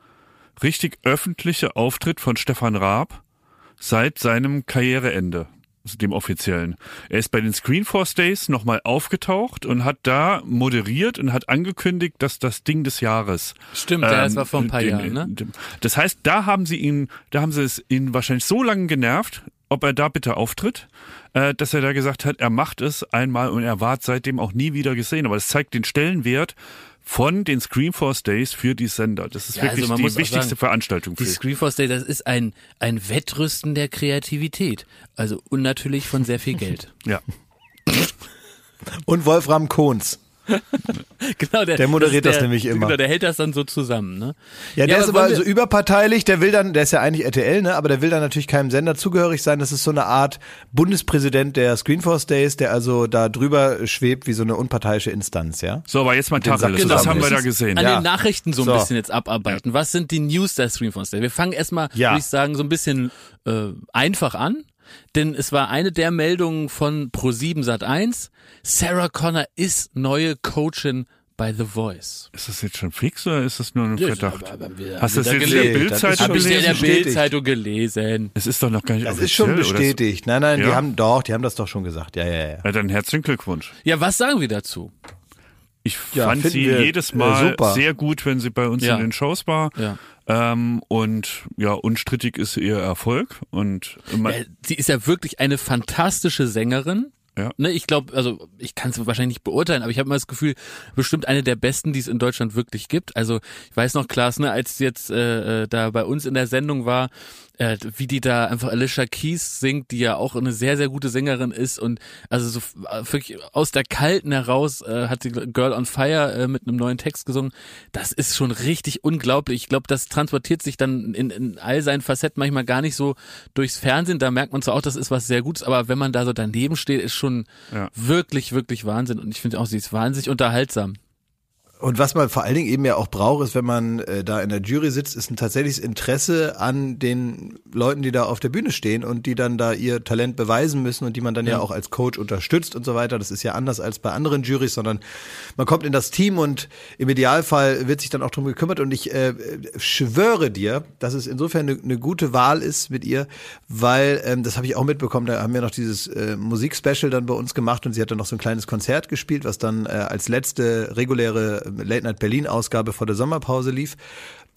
richtig öffentliche Auftritt von Stefan Raab seit seinem Karriereende. Dem offiziellen. Er ist bei den Screenforce Days nochmal aufgetaucht und hat da moderiert und hat angekündigt, dass das Ding des Jahres. Stimmt, ja, das war vor ein paar den- Jahren, ne? Das heißt, da haben sie ihn, da haben sie es ihn wahrscheinlich so lange genervt, ob er da bitte auftritt, äh, dass er da gesagt hat, er macht es einmal und er war seitdem auch nie wieder gesehen. Aber das zeigt den Stellenwert von den Screenforce Days für die Sender. Das ist Ja, also wirklich man die wichtigste sagen, Veranstaltung Die für Screenforce Day, das ist ein, ein Wettrüsten der Kreativität. Also und natürlich von sehr viel Geld. Ja. Und Wolfram Kohns. genau, der, Der moderiert ist das nämlich immer. Genau, der hält das dann so zusammen, ne? Ja, der Ja, ist aber so überparteilich, der will dann, der ist ja eigentlich RTL, ne, aber der will dann natürlich keinem Sender zugehörig sein. Das ist so eine Art Bundespräsident der Screenforce Days, der also da drüber schwebt wie so eine unparteiische Instanz, ja? So, aber jetzt mal Tacheles. Was haben wir Das da gesehen? An Ja. den Nachrichten so ein So. bisschen jetzt abarbeiten. Was sind die News der Screenforce Day? Wir fangen erstmal, Ja. würde ich sagen, so ein bisschen äh, einfach an. Denn es war eine der Meldungen von Pro7 Sat1. Sarah Connor ist neue Coachin bei The Voice. Ist das jetzt schon fix oder ist das nur ein Ja, Verdacht? aber wir- Hast du das wir jetzt in der gelesen? Das Bildzeitung Hab ich in der. Bildzeitung gelesen. Es ist doch noch gar nicht Das ist schon bestätigt. Nein, nein, die Ja? haben doch, die haben das doch schon gesagt. Ja, ja, ja. Ja, dann herzlichen Glückwunsch. Ja, was sagen wir dazu? Ich Ja, fand sie jedes äh, Mal super. sehr gut, wenn sie bei uns Ja. in den Shows war. Ja. Ähm, und ja, unstrittig ist ihr Erfolg. Und sie ist ja wirklich eine fantastische Sängerin. Ja. Ne, ich glaube, also ich kann es wahrscheinlich nicht beurteilen, aber ich habe immer das Gefühl, bestimmt eine der besten, die es in Deutschland wirklich gibt. Also ich weiß noch, Klaas, ne, als jetzt äh, äh, da bei uns in der Sendung war, äh, wie die da einfach Alicia Keys singt, die ja auch eine sehr, sehr gute Sängerin ist und also so äh, wirklich aus der Kalten heraus äh, hat sie Girl on Fire äh, mit einem neuen Text gesungen. Das ist schon richtig unglaublich. Ich glaube, das transportiert sich dann in, in all seinen Facetten manchmal gar nicht so durchs Fernsehen. Da merkt man zwar auch, das ist was sehr Gutes, aber wenn man da so daneben steht, ist schon Ja. wirklich, wirklich Wahnsinn. Und ich finde auch, sie ist wahnsinnig unterhaltsam. Und was man vor allen Dingen eben ja auch braucht, ist, wenn man äh, da in der Jury sitzt, ist ein tatsächliches Interesse an den Leuten, die da auf der Bühne stehen und die dann da ihr Talent beweisen müssen und die man dann ja, auch als Coach unterstützt und so weiter. Das ist ja anders als bei anderen Juries, sondern man kommt in das Team und im Idealfall wird sich dann auch drum gekümmert. Und ich äh, schwöre dir, dass es insofern eine, eine gute Wahl ist mit ihr, weil ähm, das habe ich auch mitbekommen. Da haben wir noch dieses äh, Musikspecial dann bei uns gemacht und sie hat dann noch so ein kleines Konzert gespielt, was dann äh, als letzte reguläre Late Night Berlin Ausgabe vor der Sommerpause lief.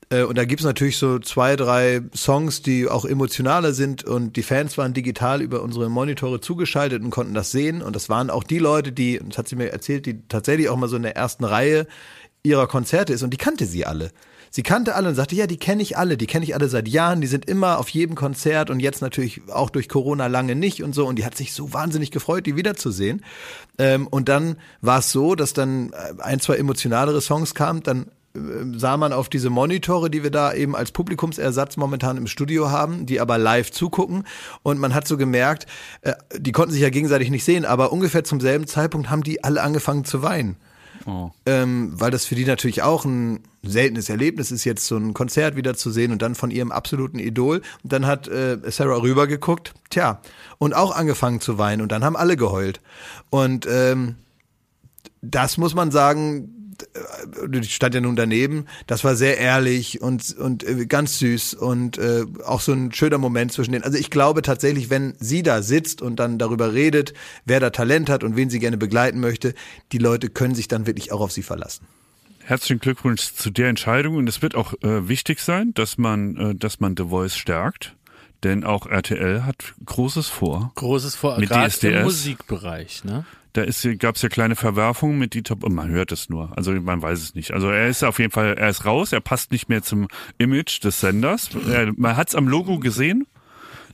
Äh, Und da gibt's natürlich so zwei, drei Songs, die auch emotionaler sind und die Fans waren digital über unsere Monitore zugeschaltet und konnten das sehen. Und das waren auch die Leute, die, das hat sie mir erzählt, die tatsächlich auch mal so in der ersten Reihe ihrer Konzerte ist und die kannte sie alle. Sie kannte alle und sagte, ja, die kenne ich alle, die kenne ich alle seit Jahren, die sind immer auf jedem Konzert und jetzt natürlich auch durch Corona lange nicht und so. Und die hat sich so wahnsinnig gefreut, die wiederzusehen. Ähm, und dann war es so, dass dann äh, ein, zwei emotionalere Songs kamen, dann äh, sah man auf diese Monitore, die wir da eben als Publikumsersatz momentan im Studio haben, die aber live zugucken. Und man hat so gemerkt, äh, die konnten sich ja gegenseitig nicht sehen, aber ungefähr zum selben Zeitpunkt haben die alle angefangen zu weinen. Oh. Ähm, weil das für die natürlich auch ein seltenes Erlebnis ist, jetzt so ein Konzert wieder zu sehen und dann von ihrem absoluten Idol. Und dann hat äh, Sarah rübergeguckt, tja, und auch angefangen zu weinen und dann haben alle geheult. Und ähm, das muss man sagen, ich stand ja nun daneben, das war sehr ehrlich und, und äh, ganz süß und äh, auch so ein schöner Moment zwischen denen. Also ich glaube tatsächlich, wenn sie da sitzt und dann darüber redet, wer da Talent hat und wen sie gerne begleiten möchte, die Leute können sich dann wirklich auch auf sie verlassen. Herzlichen Glückwunsch zu der Entscheidung und es wird auch äh, wichtig sein, dass man, äh, dass man The Voice stärkt, denn auch RTL hat Großes vor. Großes Vor Mit gerade DSDS. im Musikbereich, ne? Da ist, gab es ja kleine Verwerfungen mit Dieter, und man hört es nur, also man weiß es nicht. Also er ist auf jeden Fall, er ist raus, er passt nicht mehr zum Image des Senders. Er, man hat es am Logo gesehen.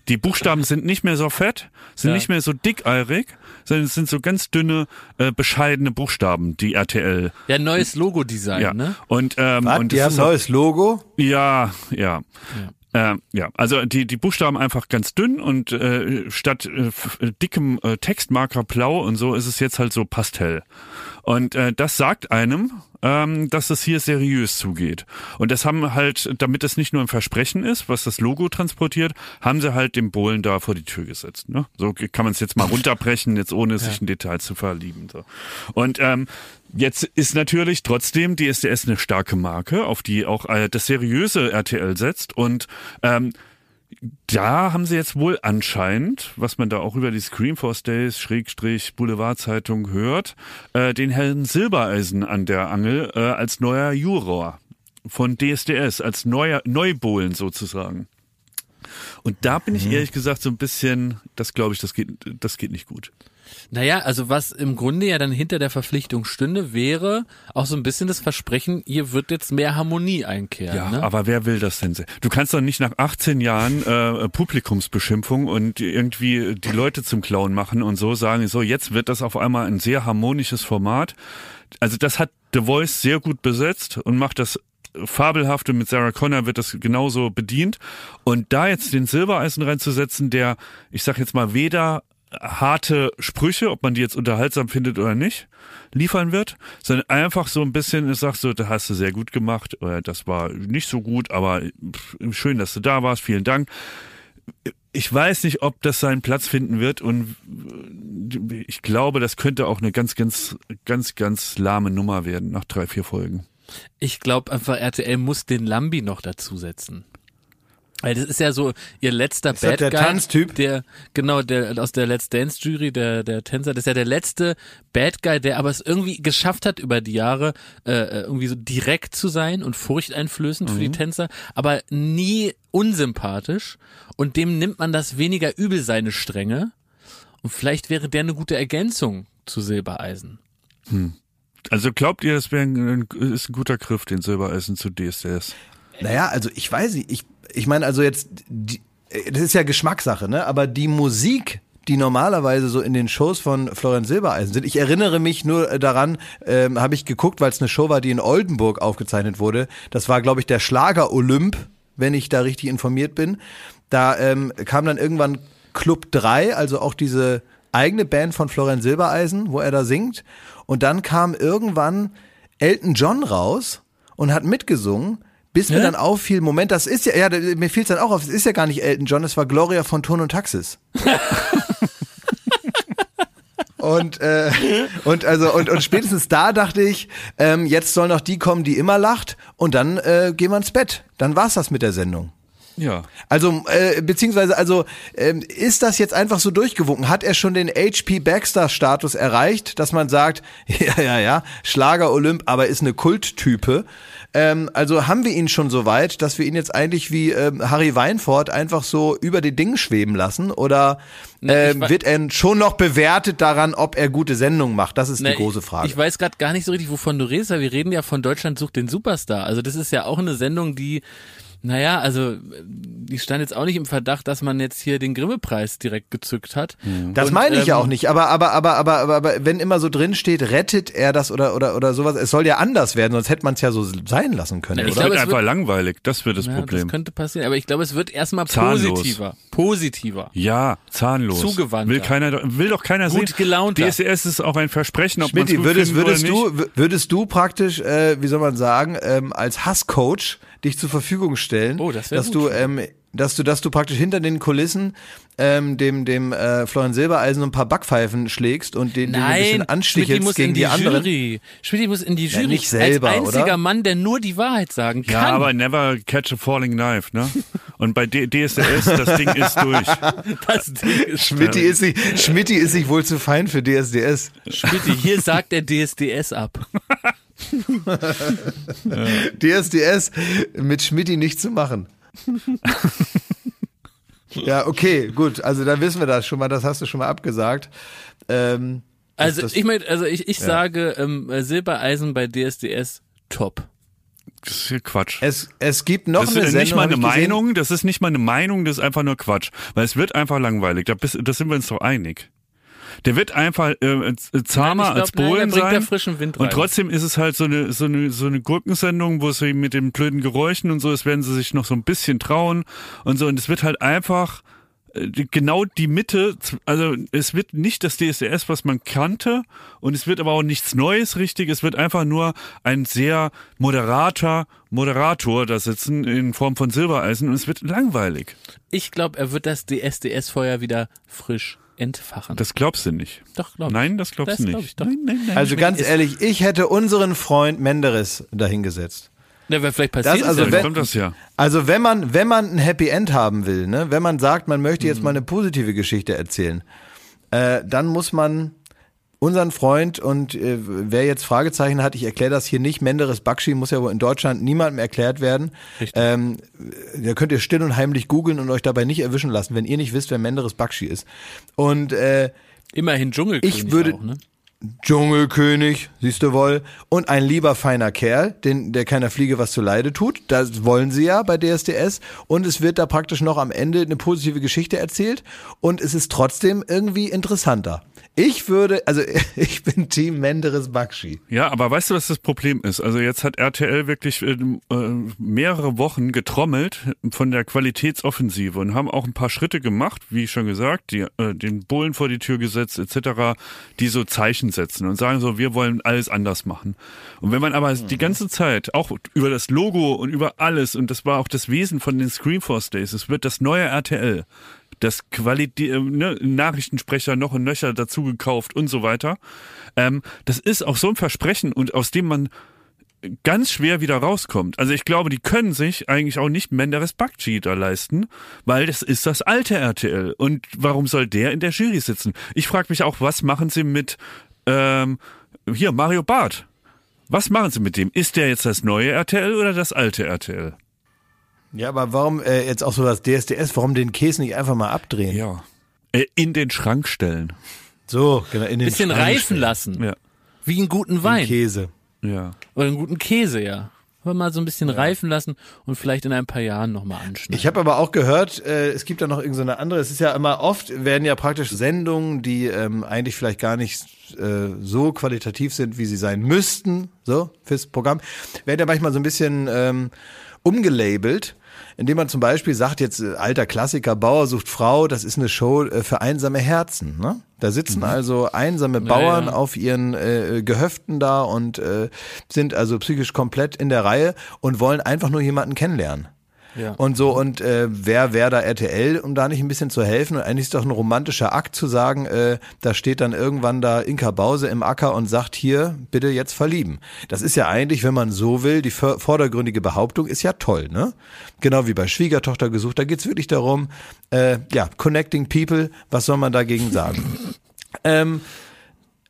Die Buchstaben sind nicht mehr so fett, sind Ja. nicht mehr so dickeirig, sondern es sind so ganz dünne, äh, bescheidene Buchstaben, die RTL. Ja, neues Logo-Design, Ja. ne? Und, ähm, Was? und die haben ist ein auch- neues Logo. ja, ja. Ähm, ja, also die, die Buchstaben einfach ganz dünn und äh, statt äh, äh, dickem äh, Textmarker blau und so ist es jetzt halt so pastell. Und äh, das sagt einem, ähm, dass es hier seriös zugeht. Und das haben halt, damit es nicht nur ein Versprechen ist, was das Logo transportiert, haben sie halt den Bohlen da vor die Tür gesetzt. Ne? So kann man es jetzt mal runterbrechen, jetzt ohne sich in Details zu verlieben. So. Und ähm, Jetzt ist natürlich trotzdem DSDS eine starke Marke, auf die auch äh, das seriöse RTL setzt. Und ähm, da haben sie jetzt wohl anscheinend, was man da auch über die Screenforce Days, Schrägstrich, Boulevardzeitung hört, äh, den Herrn Silbereisen an der Angel äh, als neuer Juror von DSDS, als neuer Neubohlen sozusagen. Und da bin ich ehrlich gesagt so ein bisschen, das glaube ich, das geht, das geht nicht gut. Naja, also was im Grunde ja dann hinter der Verpflichtung stünde, wäre auch so ein bisschen das Versprechen, hier wird jetzt mehr Harmonie einkehren. Ja, ne? aber wer will das denn? Du kannst doch nicht nach 18 Jahren äh, Publikumsbeschimpfung und irgendwie die Leute zum Clown machen und so sagen, so jetzt wird das auf einmal ein sehr harmonisches Format. Also das hat The Voice sehr gut besetzt und macht das fabelhafte mit Sarah Connor wird das genauso bedient und da jetzt den Silbereisen reinzusetzen, der ich sag jetzt mal weder harte Sprüche, ob man die jetzt unterhaltsam findet oder nicht, liefern wird, sondern einfach so ein bisschen sagst du, da hast du sehr gut gemacht, oder das war nicht so gut, aber schön, dass du da warst, vielen Dank. Ich weiß nicht, ob das seinen Platz finden wird und ich glaube, das könnte auch eine ganz, ganz, ganz, ganz lahme Nummer werden nach drei, vier Folgen. Ich glaube einfach, RTL muss den Lambi noch dazusetzen. Weil das ist ja so ihr letzter Ist das Bad der Guy. Tanztyp? Der, genau, der aus der Let's Dance Jury, der, der Tänzer, das ist ja der letzte Bad Guy, der aber es irgendwie geschafft hat über die Jahre, äh, äh, irgendwie so direkt zu sein und furchteinflößend für Mhm. die Tänzer, aber nie unsympathisch. Und dem nimmt man das weniger übel, seine Strenge. Und vielleicht wäre der eine gute Ergänzung zu Silbereisen. Also glaubt ihr, das wäre ein, ist ein guter Griff, den Silbereisen zu DSDS? Naja, also ich weiß nicht, ich, ich meine also jetzt, die, äh, das ist ja Geschmackssache, ne? aber die Musik, die normalerweise so in den Shows von Florian Silbereisen sind. Ich erinnere mich nur äh, daran, ähm, habe ich geguckt, weil es eine Show war, die in Oldenburg aufgezeichnet wurde. Das war, glaube ich, der Schlager Olymp, wenn ich da richtig informiert bin. Da ähm, kam dann irgendwann Club 3, also auch diese eigene Band von Florian Silbereisen, wo er da singt. Und dann kam irgendwann Elton John raus und hat mitgesungen, bis mir Ja? dann auffiel, Moment, das ist ja, ja, mir fiel es dann auch auf, es ist ja gar nicht Elton John, es war Gloria von Ton und Taxis. Und, äh, und also und, und spätestens da dachte ich, ähm, jetzt soll noch die kommen, die immer lacht, und dann äh, gehen wir ins Bett. Dann war's das mit der Sendung. Ja. Also, äh, beziehungsweise, also, ähm, ist das jetzt einfach so durchgewunken? Hat er schon den HP Baxter-Status erreicht, dass man sagt, ja, ja, ja, Schlager Olymp, aber ist eine Kulttype? Ähm, also haben wir ihn schon so weit, dass wir ihn jetzt eigentlich wie ähm, Harry Weinfurt einfach so über die Dinge schweben lassen? Oder Na, ähm, wa- wird er schon noch bewertet daran, ob er gute Sendungen macht? Das ist Na, die große Frage. Ich, ich weiß gerade gar nicht so richtig, wovon du redest, weil wir reden ja von Deutschland sucht den Superstar. Also das ist ja auch eine Sendung, die, naja, also die stand jetzt auch nicht im Verdacht, dass man jetzt hier den Grimme-Preis direkt gezückt hat. Das Und, meine ich ja ähm, auch nicht, aber, aber, aber, aber, aber, aber wenn immer so drin steht, rettet er das oder, oder, oder sowas, es soll ja anders werden, sonst hätte man es ja so sein lassen können, Ja, Es ich oder? glaube, wird es einfach wird- langweilig, das wird das Ja, das Problem. könnte passieren, aber ich glaube, es wird erstmal positiver. Positiver. Ja, zahnlos. Zugewandter. Will keiner, will doch keiner Gut sehen. gelaunter. DSDS ist auch ein Versprechen, ob man gut würdest, würdest du, würdest du praktisch, äh, wie soll man sagen, ähm, als Hasscoach dich zur Verfügung stellen, Oh, das dass gut. du, ähm, dass du, dass du praktisch hinter den Kulissen ähm, dem dem äh, Florian Silbereisen ein paar Backpfeifen schlägst und den, den ein Nein, bisschen Schmidt anstichelst muss gegen in die, die, anderen. Jury. Schmidt muss in die Ja, Jury. nicht selber, Als einziger oder? Mann, der nur die Wahrheit sagen kann. Ja, aber never catch a falling knife, ne? Und bei D DSDS, das Ding ist durch. das Ding ist Schmidti ist sich, ist sich wohl zu fein für DSDS. Schmidt, hier sagt der DSDS ab. DSDS mit Schmidti nicht zu machen. ja, okay, gut. Also dann wissen wir das schon mal. Das hast du schon mal abgesagt. Ähm, Also das- ich mein, also ich, ich sage ähm, äh, Silbereisen bei DSDS top. Das ist hier Quatsch. es, es gibt noch Das eine ist Sendung, nicht mal hab eine ich gesehen. Meinung, das ist nicht mal eine Meinung, das ist einfach nur Quatsch. Weil es wird einfach langweilig, da, bist, da sind wir uns doch einig. Der wird einfach äh, zahmer Nein, als glaub, nein, Bohlen da sein. und trotzdem ist es halt so eine, so eine, so eine Gurkensendung, wo sie mit den blöden Geräuschen und so, es werden sie sich noch so ein bisschen trauen und so. Und es wird halt einfach äh, genau die Mitte, also es wird nicht das DSDS, was man kannte, und es wird aber auch nichts Neues richtig. Es wird einfach nur ein sehr moderater Moderator da sitzen in Form von Silbereisen und es wird langweilig. Ich glaube, er wird das DSDS-Feuer wieder frisch entfachen. Das glaubst du nicht. doch, glaube ich. Nein, das glaubst Das du nicht. glaub ich doch. Nein, nein, nein. Also ganz ehrlich, ich hätte unseren Freund Menderes dahingesetzt. Ja, weil vielleicht passiert Das also ja wenn- kommt das ja. Also wenn man, wenn man ein Happy End haben will, ne, wenn man sagt, man möchte jetzt mal eine positive Geschichte erzählen, äh, dann muss man unseren Freund und äh, wer jetzt Fragezeichen hat, ich erkläre das hier nicht, Menderes Bakshi muss ja wohl in Deutschland niemandem erklärt werden. Richtig. Ähm, da könnt ihr still und heimlich googeln und euch dabei nicht erwischen lassen, wenn ihr nicht wisst, wer Menderes Bakshi ist. Und äh, Immerhin Dschungelkönig Ich würde- auch, ne? Dschungelkönig, siehst du wohl, und ein lieber feiner Kerl, den, der keiner Fliege was zu Leide tut. Das wollen sie ja bei DSDS. Und es wird da praktisch noch am Ende eine positive Geschichte erzählt. Und es ist trotzdem irgendwie interessanter. Ich würde, also ich bin Team Menderes Bakshi. Ja, aber weißt du, was das Problem ist? Also jetzt hat RTL wirklich ähm, äh, mehrere Wochen getrommelt von der Qualitätsoffensive und haben auch ein paar Schritte gemacht, wie schon gesagt, die, äh, den Bullen vor die Tür gesetzt etc., die so Zeichen setzen und sagen so, wir wollen alles anders machen. Und wenn man aber die ganze Zeit auch über das Logo und über alles, und das war auch das Wesen von den Screenforce Days, es wird das neue RTL, das Qualität, äh, ne, Nachrichtensprecher noch und nöcher dazu gekauft und so weiter. Ähm, das ist auch so ein Versprechen und aus dem man ganz schwer wieder rauskommt. Also ich glaube, die können sich eigentlich auch nicht Menderes Bakci da leisten, weil das ist das alte RTL. Und warum soll der in der Jury sitzen? Ich frage mich auch, was machen sie mit ähm, hier Mario Barth? Was machen sie mit dem? Ist der jetzt das neue RTL oder das alte RTL? Ja, aber warum äh, jetzt auch so das DSDS, warum den Käse nicht einfach mal abdrehen? Ja. Äh, in den Schrank stellen. So, genau, in den Bisschen Schrank reifen stellen. lassen. Ja. Wie einen guten Den Wein. Käse. Ja. Oder einen guten Käse, ja. Aber mal so ein bisschen reifen lassen und vielleicht in ein paar Jahren nochmal anschneiden. Ich habe aber auch gehört, äh, es gibt da noch irgendeine andere. Es ist ja immer oft werden ja praktisch Sendungen, die ähm, eigentlich vielleicht gar nicht äh, so qualitativ sind, wie sie sein müssten, so fürs Programm, werden ja manchmal so ein bisschen ähm, umgelabelt, indem man zum Beispiel sagt, jetzt äh, alter Klassiker, Bauer sucht Frau, das ist eine Show äh, für einsame Herzen. Ne? Da sitzen also einsame Bauern ja. auf ihren äh, Gehöften da und äh, sind also psychisch komplett in der Reihe und wollen einfach nur jemanden kennenlernen. Ja. Und so, und äh, wer wäre da RTL, um da nicht ein bisschen zu helfen? Und eigentlich ist doch ein romantischer Akt zu sagen, äh, da steht dann irgendwann da Inka Bause im Acker und sagt, hier, bitte jetzt verlieben. Das ist ja eigentlich, wenn man so will, die vor- vordergründige Behauptung ist ja toll, ne? Genau wie bei Schwiegertochter gesucht, da geht's wirklich darum, äh, ja, connecting people, was soll man dagegen sagen? ähm,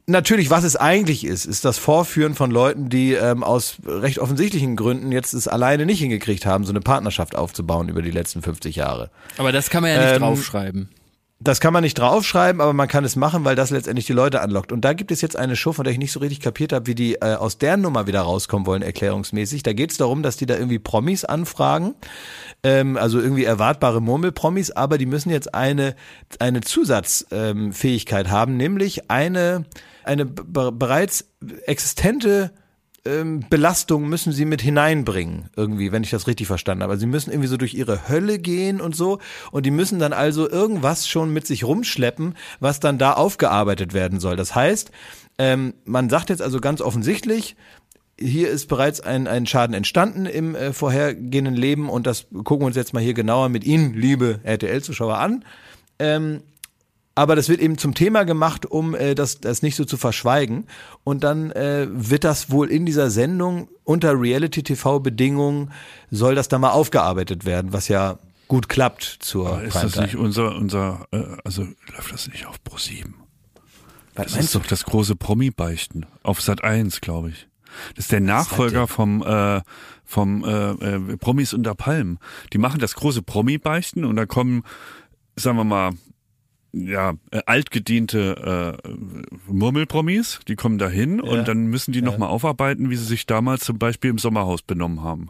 Natürlich, was es eigentlich ist, ist das Vorführen von Leuten, die ähm, aus recht offensichtlichen Gründen jetzt es alleine nicht hingekriegt haben, so eine Partnerschaft aufzubauen über die letzten 50 Jahre. Aber das kann man ja nicht Ähm, draufschreiben. Das kann man nicht draufschreiben, aber man kann es machen, weil das letztendlich die Leute anlockt. Und da gibt es jetzt eine Show, von der ich nicht so richtig kapiert habe, wie die äh, aus der Nummer wieder rauskommen wollen, erklärungsmäßig. Da geht es darum, dass die da irgendwie Promis anfragen, ähm, also irgendwie erwartbare Murmelpromis, aber die müssen jetzt eine, eine Zusatzfähigkeit ähm, haben, nämlich eine, eine be bereits existente ähm, Belastung müssen sie mit hineinbringen, irgendwie, wenn ich das richtig verstanden habe. Also sie müssen irgendwie so durch ihre Hölle gehen und so und die müssen dann also irgendwas schon mit sich rumschleppen, was dann da aufgearbeitet werden soll. Das heißt, ähm, man sagt jetzt also ganz offensichtlich, hier ist bereits ein, ein Schaden entstanden im äh, vorhergehenden Leben und das gucken wir uns jetzt mal hier genauer mit Ihnen, liebe RTL-Zuschauer, an. Ähm, aber das wird eben zum Thema gemacht, um äh, das, das nicht so zu verschweigen. Und dann äh, wird das wohl in dieser Sendung unter Reality-TV-Bedingungen soll das dann mal aufgearbeitet werden, was ja gut klappt zur Aber ist das Primetime. nicht unser, unser, äh, also läuft das nicht auf Pro 7? Was Das meinst ist doch das große Promi-Beichten. Auf Sat 1, glaube ich. Das ist der Nachfolger vom, äh, vom äh, äh, Promis unter Palmen. Die machen das große Promi-Beichten und da kommen, sagen wir mal, ja, äh, altgediente äh, Murmelpromis, die kommen dahin und dann müssen die nochmal aufarbeiten, wie sie sich damals zum Beispiel im Sommerhaus benommen haben.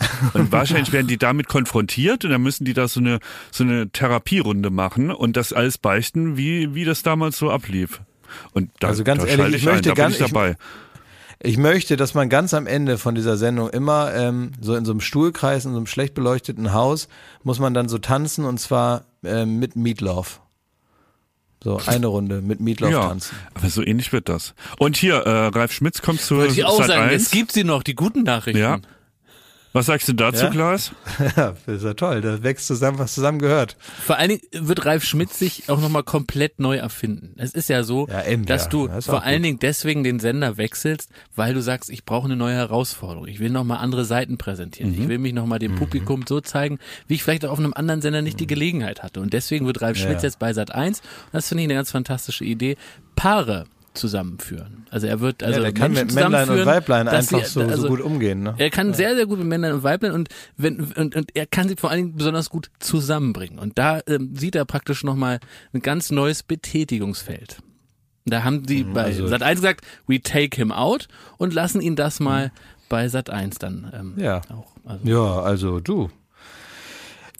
Und wahrscheinlich werden die damit konfrontiert und dann müssen die da so eine, so eine Therapierunde machen und das alles beichten, wie, wie das damals so ablief. Und da, Also ganz da ehrlich, ich ich ein, möchte da ganz- bin ich dabei. Ich möchte, dass man ganz am Ende von dieser Sendung immer ähm, so in so einem Stuhlkreis, in so einem schlecht beleuchteten Haus, muss man dann so tanzen und zwar ähm, mit Meatloaf. So eine Runde mit Meatloaf ja, tanzen. aber so ähnlich wird das. Und hier, äh, Ralf Schmitz kommt zu Wollte ich auch Sat sagen, 1. es gibt sie noch, die guten Nachrichten. Ja. Was sagst du dazu, Ja? Klaas? Ja, das ist ja toll. Da wächst zusammen, was zusammen gehört. Vor allen Dingen wird Ralf Schmitz sich auch nochmal komplett neu erfinden. Es ist ja so, Ja, eben, dass ja. du Das vor allen gut. Dingen deswegen den Sender wechselst, weil du sagst, ich brauche eine neue Herausforderung. Ich will nochmal andere Seiten präsentieren. Mhm. Ich will mich nochmal dem Publikum so zeigen, wie ich vielleicht auch auf einem anderen Sender nicht die Gelegenheit hatte. Und deswegen wird Ralf Mhm. Ja, Schmitz jetzt bei Sat 1, und das finde ich eine ganz fantastische Idee, Paare zusammenführen. Also er wird also ja, der kann Menschen mit Männlein und zusammenführen, Weiblein einfach sie- so, also so gut umgehen. Ne? er kann sehr, sehr gut mit Männern und Weiblein und, wenn, und, und er kann sie vor allen Dingen besonders gut zusammenbringen. Und da ähm, sieht er praktisch nochmal ein ganz neues Betätigungsfeld. Da haben sie bei also- Sat 1 gesagt, we take him out und lassen ihn das mal bei Sat 1 dann ähm, Ja. auch. Also, Ja, also du.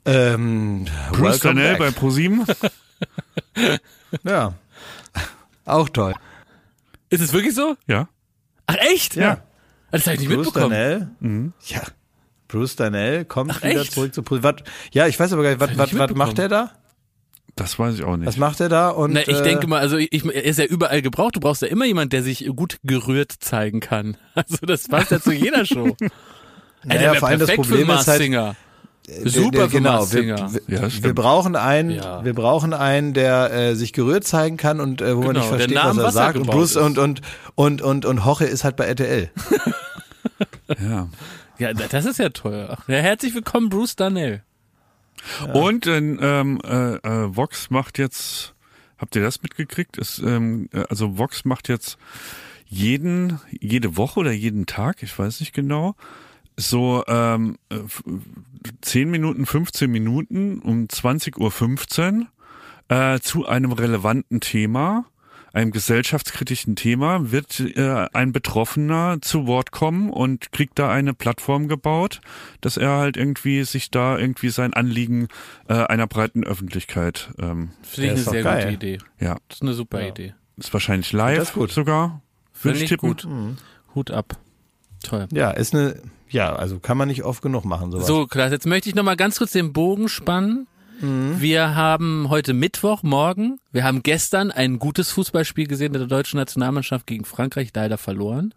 Ähm, Bruce Danell bei. ProSieben? Ja. Auch toll. Ist es wirklich so? ja. Ach echt? Ja. Das habe ich nicht Bruce mitbekommen. Danell. Ja. Bruce Danell kommt Ach, wieder echt? zurück zu Pro- was, Ja, ich weiß aber gar nicht, was, was, nicht was macht er da? Das weiß ich auch nicht. Was macht er da? Und, Na, ich äh, denke mal, also ich, er ist ja überall gebraucht. Du brauchst ja immer jemand, der sich gut gerührt zeigen kann. Also das passt ja zu jeder Show. Naja, der wär vor allem das Problem ist halt, Singer. Super genau, wir, wir, Ja, wir brauchen einen, Ja. wir brauchen einen, der äh, sich gerührt zeigen kann und äh, wo man Genau, nicht der versteht, am was er Wasser sagt. Und Bruce ist. und und und und und Hoche ist halt bei RTL. Ja. Ja, das ist ja toll. Ach, ja, herzlich willkommen, Bruce Darnell. Und ähm, äh, äh, Vox macht jetzt, habt ihr das mitgekriegt? Ist, ähm, äh, also Vox macht jetzt jeden, jede Woche oder jeden Tag, ich weiß nicht genau, so ähm, äh, f- 10 Minuten, 15 Minuten um 20.15 Uhr äh, zu einem relevanten Thema, einem gesellschaftskritischen Thema, wird äh, ein Betroffener zu Wort kommen und kriegt da eine Plattform gebaut, dass er halt irgendwie sich da irgendwie sein Anliegen äh, einer breiten Öffentlichkeit, ähm, Finde ich ist eine sehr geil. gute Idee. ja, Das ist eine super Ja. Idee. ist wahrscheinlich live Das ist gut. sogar. Würde Finde ich gut. Hut ab. Toll. Ja, ist eine, ja, also kann man nicht oft genug machen, sowas. So, Klaas, jetzt möchte ich noch mal ganz kurz den Bogen spannen. Wir haben heute Mittwoch, morgen, wir haben gestern ein gutes Fußballspiel gesehen der deutschen Nationalmannschaft gegen Frankreich, leider verloren.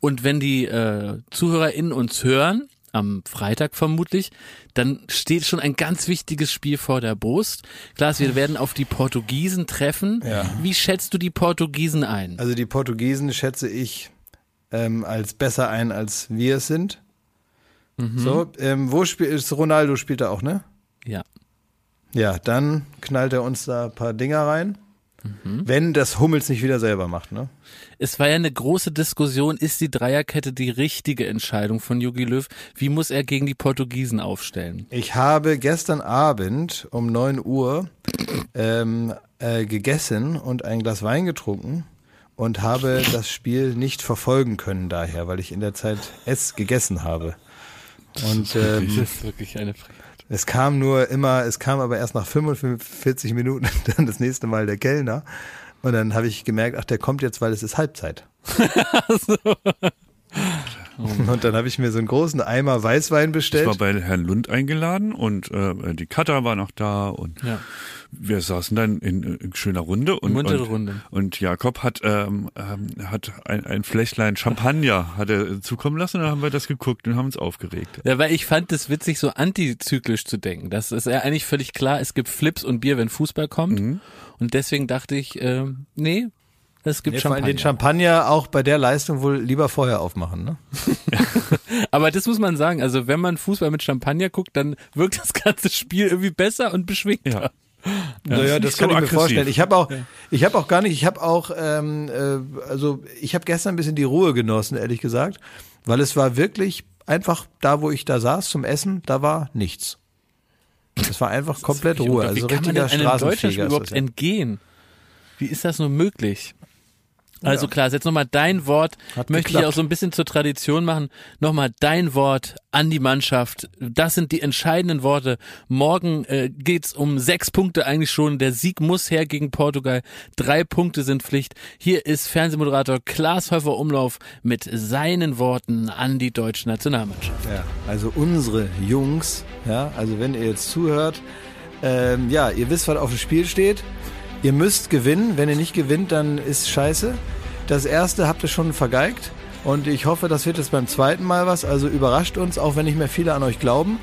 Und wenn die äh, ZuhörerInnen uns hören, am Freitag vermutlich, dann steht schon ein ganz wichtiges Spiel vor der Brust. Klaas, wir werden auf die Portugiesen treffen. Ja. Wie schätzt du die Portugiesen ein? Also die Portugiesen schätze ich ähm, als besser ein, als wir es sind. So, ähm, wo spielt Ronaldo spielt er auch, ne? Ja. Ja, dann knallt er uns da ein paar Dinger rein. Wenn das Hummels nicht wieder selber macht, ne? Es war ja eine große Diskussion, ist die Dreierkette die richtige Entscheidung von Jogi Löw? Wie muss er gegen die Portugiesen aufstellen? Ich habe gestern Abend um 9 Uhr ähm, äh, gegessen und ein Glas Wein getrunken und habe das Spiel nicht verfolgen können daher, weil ich in der Zeit es gegessen habe. Und ähm, Das ist wirklich eine Frage. es kam nur immer, es kam aber erst nach 45 Minuten dann das nächste Mal der Kellner. Und dann habe ich gemerkt, ach, der kommt jetzt, weil es ist Halbzeit. Und dann habe ich mir so einen großen Eimer Weißwein Ich bestellt. war bei Herrn Lund eingeladen und äh, die Cutter war noch da und Ja. Wir saßen dann in, in schöner Runde und, Muntere und, Runde. und Jakob hat, ähm, ähm, hat ein, ein Fläschlein Champagner hat er zukommen lassen und dann haben wir das geguckt und haben uns aufgeregt. Ja, weil ich fand es witzig, so antizyklisch zu denken. Das ist ja eigentlich völlig klar, es gibt Flips und Bier, wenn Fußball kommt. Mhm. Und deswegen dachte ich, ähm, nee, es gibt Nee, Champagner. den Champagner auch bei der Leistung wohl lieber vorher aufmachen, ne? Aber das muss man sagen, also wenn man Fußball mit Champagner guckt, dann wirkt das ganze Spiel irgendwie besser und beschwingter. Ja. Naja, das kann so ich mir aggressiv. vorstellen. Ich habe auch, ich habe auch gar nicht, ich habe auch, ähm, äh, also ich habe gestern ein bisschen die Ruhe genossen, ehrlich gesagt, weil es war wirklich einfach da, wo ich da saß zum Essen, da war nichts. Es war einfach komplett Wie- Ruhe, wie also kann man einem ist überhaupt ja. entgehen? Wie ist das nur möglich? Also Ja. klar, jetzt nochmal dein Wort. Hat Möchte ich geklappt. auch so ein bisschen zur Tradition machen. Nochmal dein Wort an die Mannschaft. Das sind die entscheidenden Worte. Morgen äh, geht's um sechs Punkte eigentlich schon. Der Sieg muss her gegen Portugal. Drei Punkte sind Pflicht. Hier ist Fernsehmoderator Klaas Häufer Umlauf mit seinen Worten an die deutsche Nationalmannschaft. Ja, also unsere Jungs, ja, also wenn ihr jetzt zuhört, ähm, ja, ihr wisst, was auf dem Spiel steht. Ihr müsst gewinnen. Wenn ihr nicht gewinnt, dann ist scheiße. Das erste habt ihr schon vergeigt. Und ich hoffe, das wird jetzt beim zweiten Mal was. Also überrascht uns, auch wenn nicht mehr viele an euch glauben.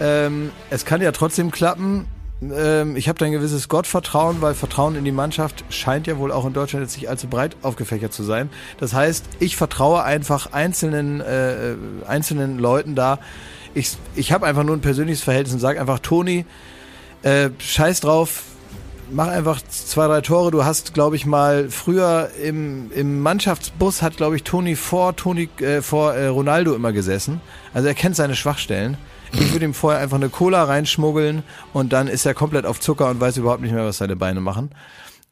Ähm, es kann ja trotzdem klappen. Ähm, ich habe da ein gewisses Gottvertrauen, weil Vertrauen in die Mannschaft scheint ja wohl auch in Deutschland jetzt nicht allzu breit aufgefächert zu sein. Das heißt, ich vertraue einfach einzelnen, äh, einzelnen Leuten da. Ich, ich habe einfach nur ein persönliches Verhältnis und sage einfach, Toni, äh, scheiß drauf, mach einfach zwei, drei Tore. Du hast, glaube ich, mal früher im, im Mannschaftsbus hat, glaube ich, Toni vor Toni äh, vor äh, Ronaldo immer gesessen. Also er kennt seine Schwachstellen. Ich würde ihm vorher einfach eine Cola reinschmuggeln und dann ist er komplett auf Zucker und weiß überhaupt nicht mehr, was seine Beine machen.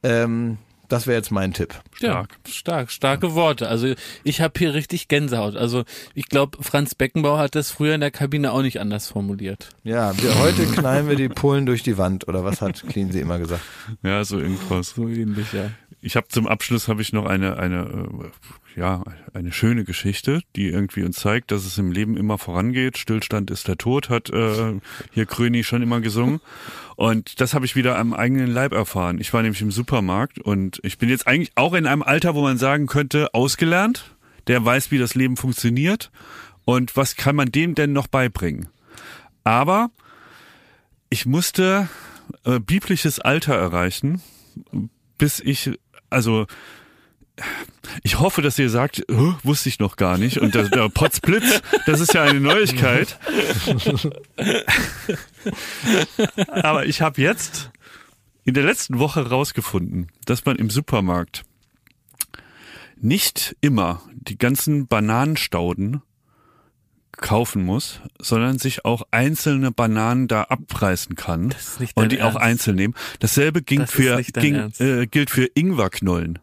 Ähm, das wäre jetzt mein Tipp. Stark. Ja, stark, starke Worte. Also ich habe hier richtig Gänsehaut. Also ich glaube, Franz Beckenbauer hat das früher in der Kabine auch nicht anders formuliert. Ja, wir, heute knallen wir die Polen durch die Wand oder was hat Cleansey immer gesagt? Ja, so irgendwas. So ähnlich, ja. Ich habe zum Abschluss habe ich noch eine eine äh, ja eine schöne Geschichte, die irgendwie uns zeigt, dass es im Leben immer vorangeht. Stillstand ist der Tod, hat äh, hier Kröni schon immer gesungen. Und das habe ich wieder am eigenen Leib erfahren. Ich war nämlich im Supermarkt und ich bin jetzt eigentlich auch in einem Alter, wo man sagen könnte, ausgelernt. Der weiß, wie das Leben funktioniert und was kann man dem denn noch beibringen. Aber ich musste äh, biblisches Alter erreichen, bis ich, also ich hoffe, dass ihr sagt, "Hä, wusste ich noch gar nicht. Und der, der Potzblitz, das ist ja eine Neuigkeit. Aber ich habe jetzt in der letzten Woche rausgefunden, dass man im Supermarkt nicht immer die ganzen Bananenstauden kaufen muss, sondern sich auch einzelne Bananen da abreißen kann und die auch Ernst. einzeln nehmen. Dasselbe ging Das für ging, äh, gilt für Ingwerknollen.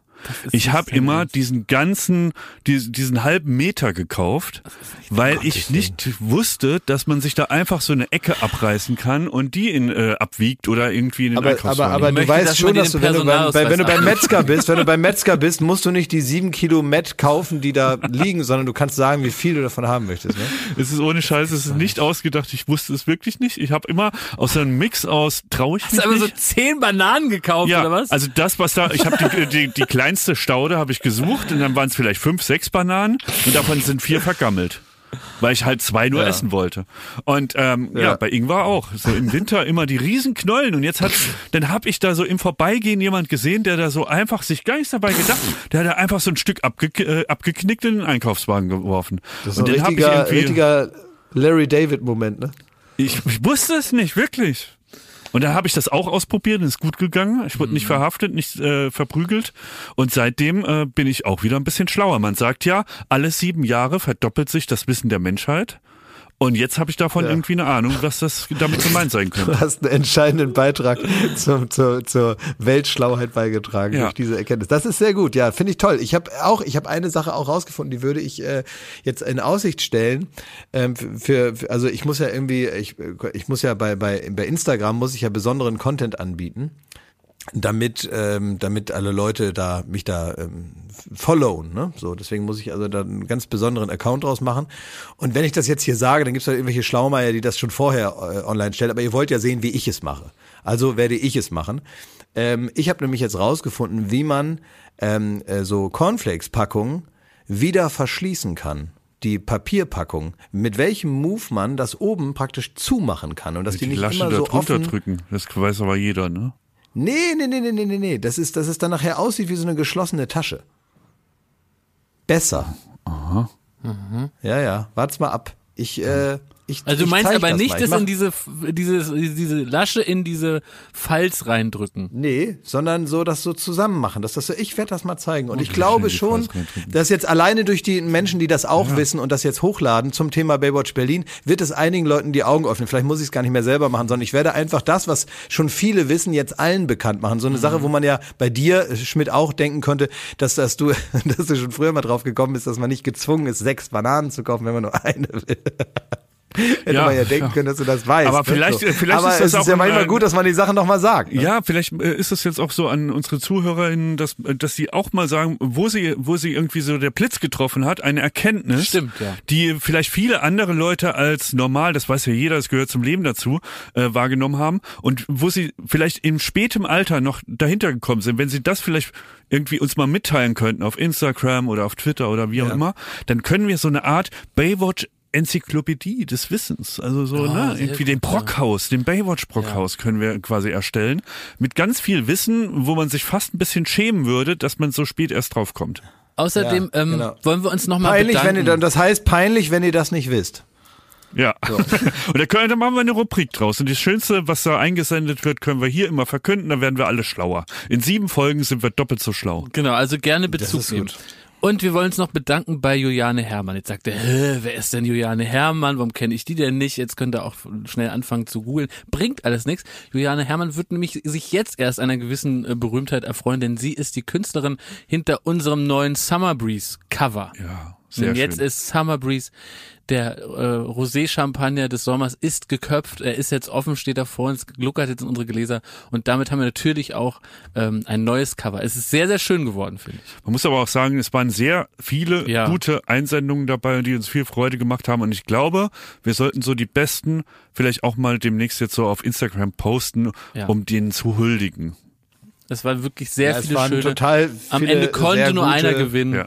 Ich habe immer diesen ganzen, diesen, diesen halben Meter gekauft, weil ich nicht wusste, dass man sich da einfach so eine Ecke abreißen kann und die in, äh, abwiegt oder irgendwie in den Aber, aber, aber du möchte, weißt dass schon, dass du, wenn du, beim, bei, wenn du beim Metzger bist, wenn du beim Metzger bist, musst du nicht die sieben Kilo Met kaufen, die da liegen, sondern du kannst sagen, wie viel du davon haben möchtest. Ne? Es ist ohne Scheiß, es ist nicht ausgedacht. Ich wusste es wirklich nicht. Ich habe immer aus so einem Mix aus trau ich Hast du aber so zehn Bananen gekauft, ja, oder was? also das, was da, ich habe die, die, die kleinste Staude habe ich gesucht und dann waren es vielleicht fünf, sechs Bananen und davon sind vier vergammelt. Weil ich halt zwei nur Ja. essen wollte. Und ähm, ja. Ja. bei Ingwer auch. So im Winter immer die riesen Knollen. Und jetzt hat, dann habe ich da so im Vorbeigehen jemand gesehen, der da so einfach sich gar nichts dabei gedacht, der hat da einfach so ein Stück abge, äh, abgeknickt in den Einkaufswagen geworfen. Das ist und ein richtiger, richtiger Larry David-Moment, ne? ich, ich wusste es nicht, wirklich. Und dann habe ich das auch ausprobiert und ist gut gegangen. Ich wurde nicht verhaftet, nicht äh, verprügelt. Und seitdem äh, bin ich auch wieder ein bisschen schlauer. Man sagt ja, alle sieben Jahre verdoppelt sich das Wissen der Menschheit. Und jetzt habe ich davon Ja. irgendwie eine Ahnung, was das damit gemeint sein könnte. Du hast einen entscheidenden Beitrag zum, zur, zur Weltschlauheit beigetragen Ja. durch diese Erkenntnis. Das ist sehr gut, ja, finde ich toll. Ich habe auch, ich habe eine Sache auch rausgefunden, die würde ich äh, jetzt in Aussicht stellen. Ähm, für, für, also ich muss ja irgendwie, ich, ich muss ja bei, bei, bei Instagram muss ich ja besonderen Content anbieten damit ähm, damit alle Leute da mich da ähm, followen, ne? So, deswegen muss ich also da einen ganz besonderen Account draus machen. Und wenn ich das jetzt hier sage, dann gibt's da irgendwelche Schlaumeier, die das schon vorher äh, online stellen, aber ihr wollt ja sehen, wie ich es mache. Also werde ich es machen. Ähm, ich habe nämlich jetzt rausgefunden, wie man ähm, äh, so Cornflakes-Packungen wieder verschließen kann. Die Papierpackung, mit welchem Move man das oben praktisch zumachen kann und dass die, Die nicht Lasche immer da so drunter offen drücken. Das weiß aber jeder, ne? Nee, nee, nee, nee, nee, nee, nee. Das ist, dass es dann nachher aussieht wie so eine geschlossene Tasche. Besser. Aha. Ja, ja. Wart's mal ab. Ich, äh, ich Also du ich meinst aber das nicht. Ich dass in diese, diese, diese Lasche in diese Falz reindrücken. Nee, sondern so das so zusammen machen. Das, das so, ich werde das mal zeigen. Und ich die glaube Lasche in die schon, dass jetzt alleine durch die Menschen, die das auch wissen und das jetzt hochladen zum Thema Baywatch Berlin, wird es einigen Leuten die Augen öffnen. Vielleicht muss ich es gar nicht mehr selber machen, sondern ich werde einfach das, was schon viele wissen, jetzt allen bekannt machen. So eine Sache, wo man ja bei dir, Schmidt, auch denken könnte, dass, dass du, dass du schon früher mal drauf gekommen bist, dass man nicht gezwungen ist, sechs Bananen zu kaufen, wenn man nur eine will. Hätte Ja, man ja denken ja. können, dass du das weißt. Aber ne? vielleicht- so. vielleicht Aber ist das es ist auch ja ein- manchmal gut, dass man die Sachen nochmal sagt. ne? Ja, vielleicht äh, ist es jetzt auch so an unsere ZuhörerInnen, dass, äh, dass sie auch mal sagen, wo sie, wo sie irgendwie so der Blitz getroffen hat, eine Erkenntnis, Stimmt, ja. die vielleicht viele andere Leute als normal, das weiß ja jeder, es gehört zum Leben dazu, äh, wahrgenommen haben und wo sie vielleicht in spätem Alter noch dahinter gekommen sind, wenn sie das vielleicht irgendwie uns mal mitteilen könnten auf Instagram oder auf Twitter oder wie auch immer, dann können wir so eine Art Baywatch Enzyklopädie des Wissens, also so, Ah, ne, irgendwie gut, den ja. Brockhaus, den Baywatch Brockhaus können wir quasi erstellen, mit ganz viel Wissen, wo man sich fast ein bisschen schämen würde, dass man so spät erst drauf kommt. Außerdem Ja, ähm, genau. wollen wir uns nochmal Peinlich, bedanken. wenn ihr dann, das heißt peinlich, wenn ihr das nicht wisst. Ja. und da können, da machen wir eine Rubrik draus. Und das Schönste, was da eingesendet wird, können wir hier immer verkünden, dann werden wir alle schlauer. In sieben Folgen sind wir doppelt so schlau. Genau, also gerne Bezug ist nehmen. gut. Und wir wollen uns noch bedanken bei Juliane Herrmann. Jetzt sagt er, wer ist denn Juliane Herrmann? Warum kenne ich die denn nicht? Jetzt könnt ihr auch schnell anfangen zu googeln. Bringt alles nichts. Juliane Herrmann wird nämlich sich jetzt erst einer gewissen äh, Berühmtheit erfreuen, denn sie ist die Künstlerin hinter unserem neuen Summer Breeze Cover. Ja, sehr Und jetzt schön. ist Summer Breeze, der äh, Rosé-Champagner des Sommers, ist geköpft. Er ist jetzt offen, steht da vor uns, gluckert jetzt in unsere Gläser. Und damit haben wir natürlich auch ähm, ein neues Cover. Es ist sehr, sehr schön geworden, finde ich. Man muss aber auch sagen, es waren sehr viele Ja. gute Einsendungen dabei, die uns viel Freude gemacht haben. Und ich glaube, wir sollten so die besten vielleicht auch mal demnächst jetzt so auf Instagram posten, Ja. um denen zu huldigen. Es waren wirklich sehr Ja, es viele waren schöne. total Am viele Ende konnte nur gute- einer gewinnen.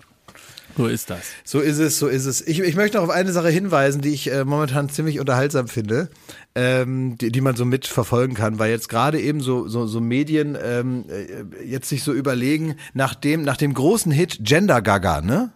So ist das. So ist es, so ist es. Ich, ich möchte noch auf eine Sache hinweisen, die ich äh, momentan ziemlich unterhaltsam finde, ähm, die, die man so mitverfolgen kann, weil jetzt gerade eben so, so, so Medien ähm, äh, jetzt sich so überlegen, nach dem, nach dem großen Hit Gender Gaga, ne?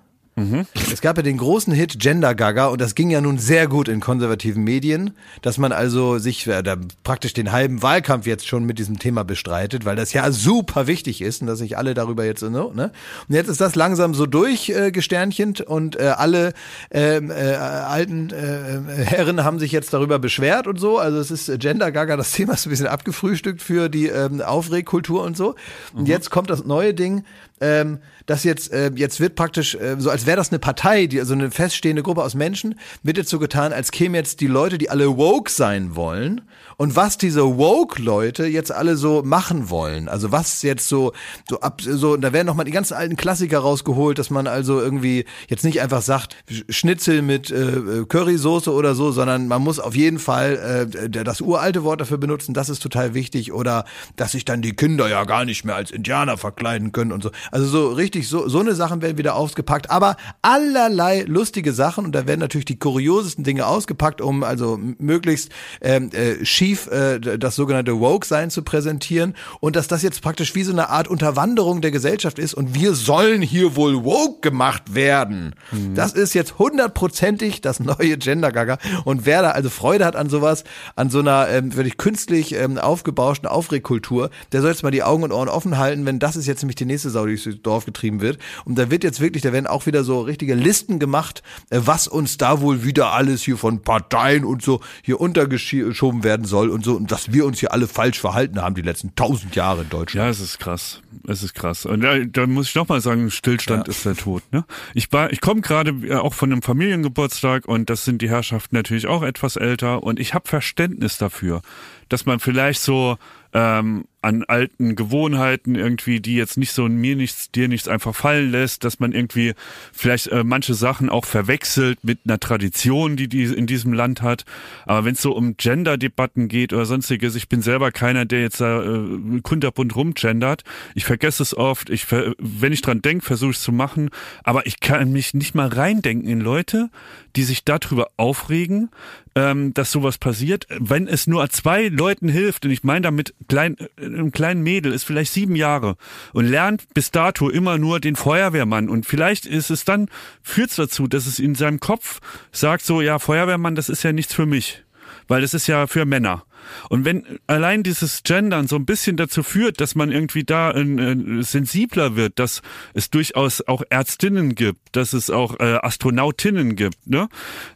Es gab ja den großen Hit Gender Gaga und das ging ja nun sehr gut in konservativen Medien, dass man also sich äh, da praktisch den halben Wahlkampf jetzt schon mit diesem Thema bestreitet, weil das ja super wichtig ist und dass sich alle darüber jetzt so, ne? Und jetzt ist das langsam so durchgesternchent äh, und äh, alle ähm, äh, alten äh, Herren haben sich jetzt darüber beschwert und so. Also es ist äh, Gender Gaga, das Thema ist ein bisschen abgefrühstückt für die ähm, Aufregkultur und so. Und jetzt kommt das neue Ding, ähm, das jetzt, äh, jetzt wird praktisch, äh, so als wäre das eine Partei, die, also eine feststehende Gruppe aus Menschen, wird jetzt so getan, als kämen jetzt die Leute, die alle woke sein wollen und was diese woke-Leute jetzt alle so machen wollen. Also was jetzt so, so ab, so, da werden nochmal die ganzen alten Klassiker rausgeholt, dass man also irgendwie jetzt nicht einfach sagt, Schnitzel mit äh, Currysoße oder so, sondern man muss auf jeden Fall äh, das uralte Wort dafür benutzen, das ist total wichtig oder dass sich dann die Kinder ja gar nicht mehr als Indianer verkleiden können und so. Also so richtig, so, so eine Sachen werden wieder ausgepackt, aber allerlei lustige Sachen und da werden natürlich die kuriosesten Dinge ausgepackt, um also möglichst ähm, äh, schief äh, das sogenannte Woke-Sein zu präsentieren und dass das jetzt praktisch wie so eine Art Unterwanderung der Gesellschaft ist und wir sollen hier wohl woke gemacht werden. Das ist jetzt hundertprozentig das neue Gender-Gaga und wer da also Freude hat an sowas, an so einer ähm, wirklich künstlich ähm, aufgebauschten Aufregkultur, der soll jetzt mal die Augen und Ohren offen halten, wenn das ist jetzt nämlich die nächste Sau, die durchs Dorf getrieben wird. Und da wird jetzt wirklich, da werden auch wieder so richtige Listen gemacht, äh, was uns da wohl wieder alles hier von Parteien und so hier untergeschoben werden soll und so und dass wir uns hier alle falsch verhalten haben die letzten tausend Jahre in Deutschland. Ja, es ist krass. Es ist krass. Und da, da muss ich noch mal sagen, Stillstand Ja. ist der Tod. Ne? Ich war, ich komme gerade äh, auch von einem Familiengeburtstag und das sind die Herrschaften natürlich auch etwas älter und ich habe Verständnis dafür, dass man vielleicht so ähm, an alten Gewohnheiten irgendwie, die jetzt nicht so in mir nichts, dir nichts einfach fallen lässt, dass man irgendwie vielleicht äh, manche Sachen auch verwechselt mit einer Tradition, die die in diesem Land hat. Aber wenn es so um Gender-Debatten geht oder sonstiges, ich bin selber keiner, der jetzt da äh, kunterbunt rumgendert. Ich vergesse es oft. Ich, wenn ich dran denke, versuche ich es zu machen. Aber ich kann mich nicht mal reindenken in Leute, die sich darüber aufregen, ähm, dass sowas passiert. Wenn es nur zwei Leuten hilft, und ich meine damit klein, äh, einem kleinen Mädel, ist vielleicht sieben Jahre und lernt bis dato immer nur den Feuerwehrmann und vielleicht ist es dann, führt es dazu, dass es in seinem Kopf sagt so, ja, Feuerwehrmann, das ist ja nichts für mich, weil das ist ja für Männer. Und wenn allein dieses Gendern so ein bisschen dazu führt, dass man irgendwie da äh, äh, sensibler wird, dass es durchaus auch Ärztinnen gibt, dass es auch äh, Astronautinnen gibt, ne?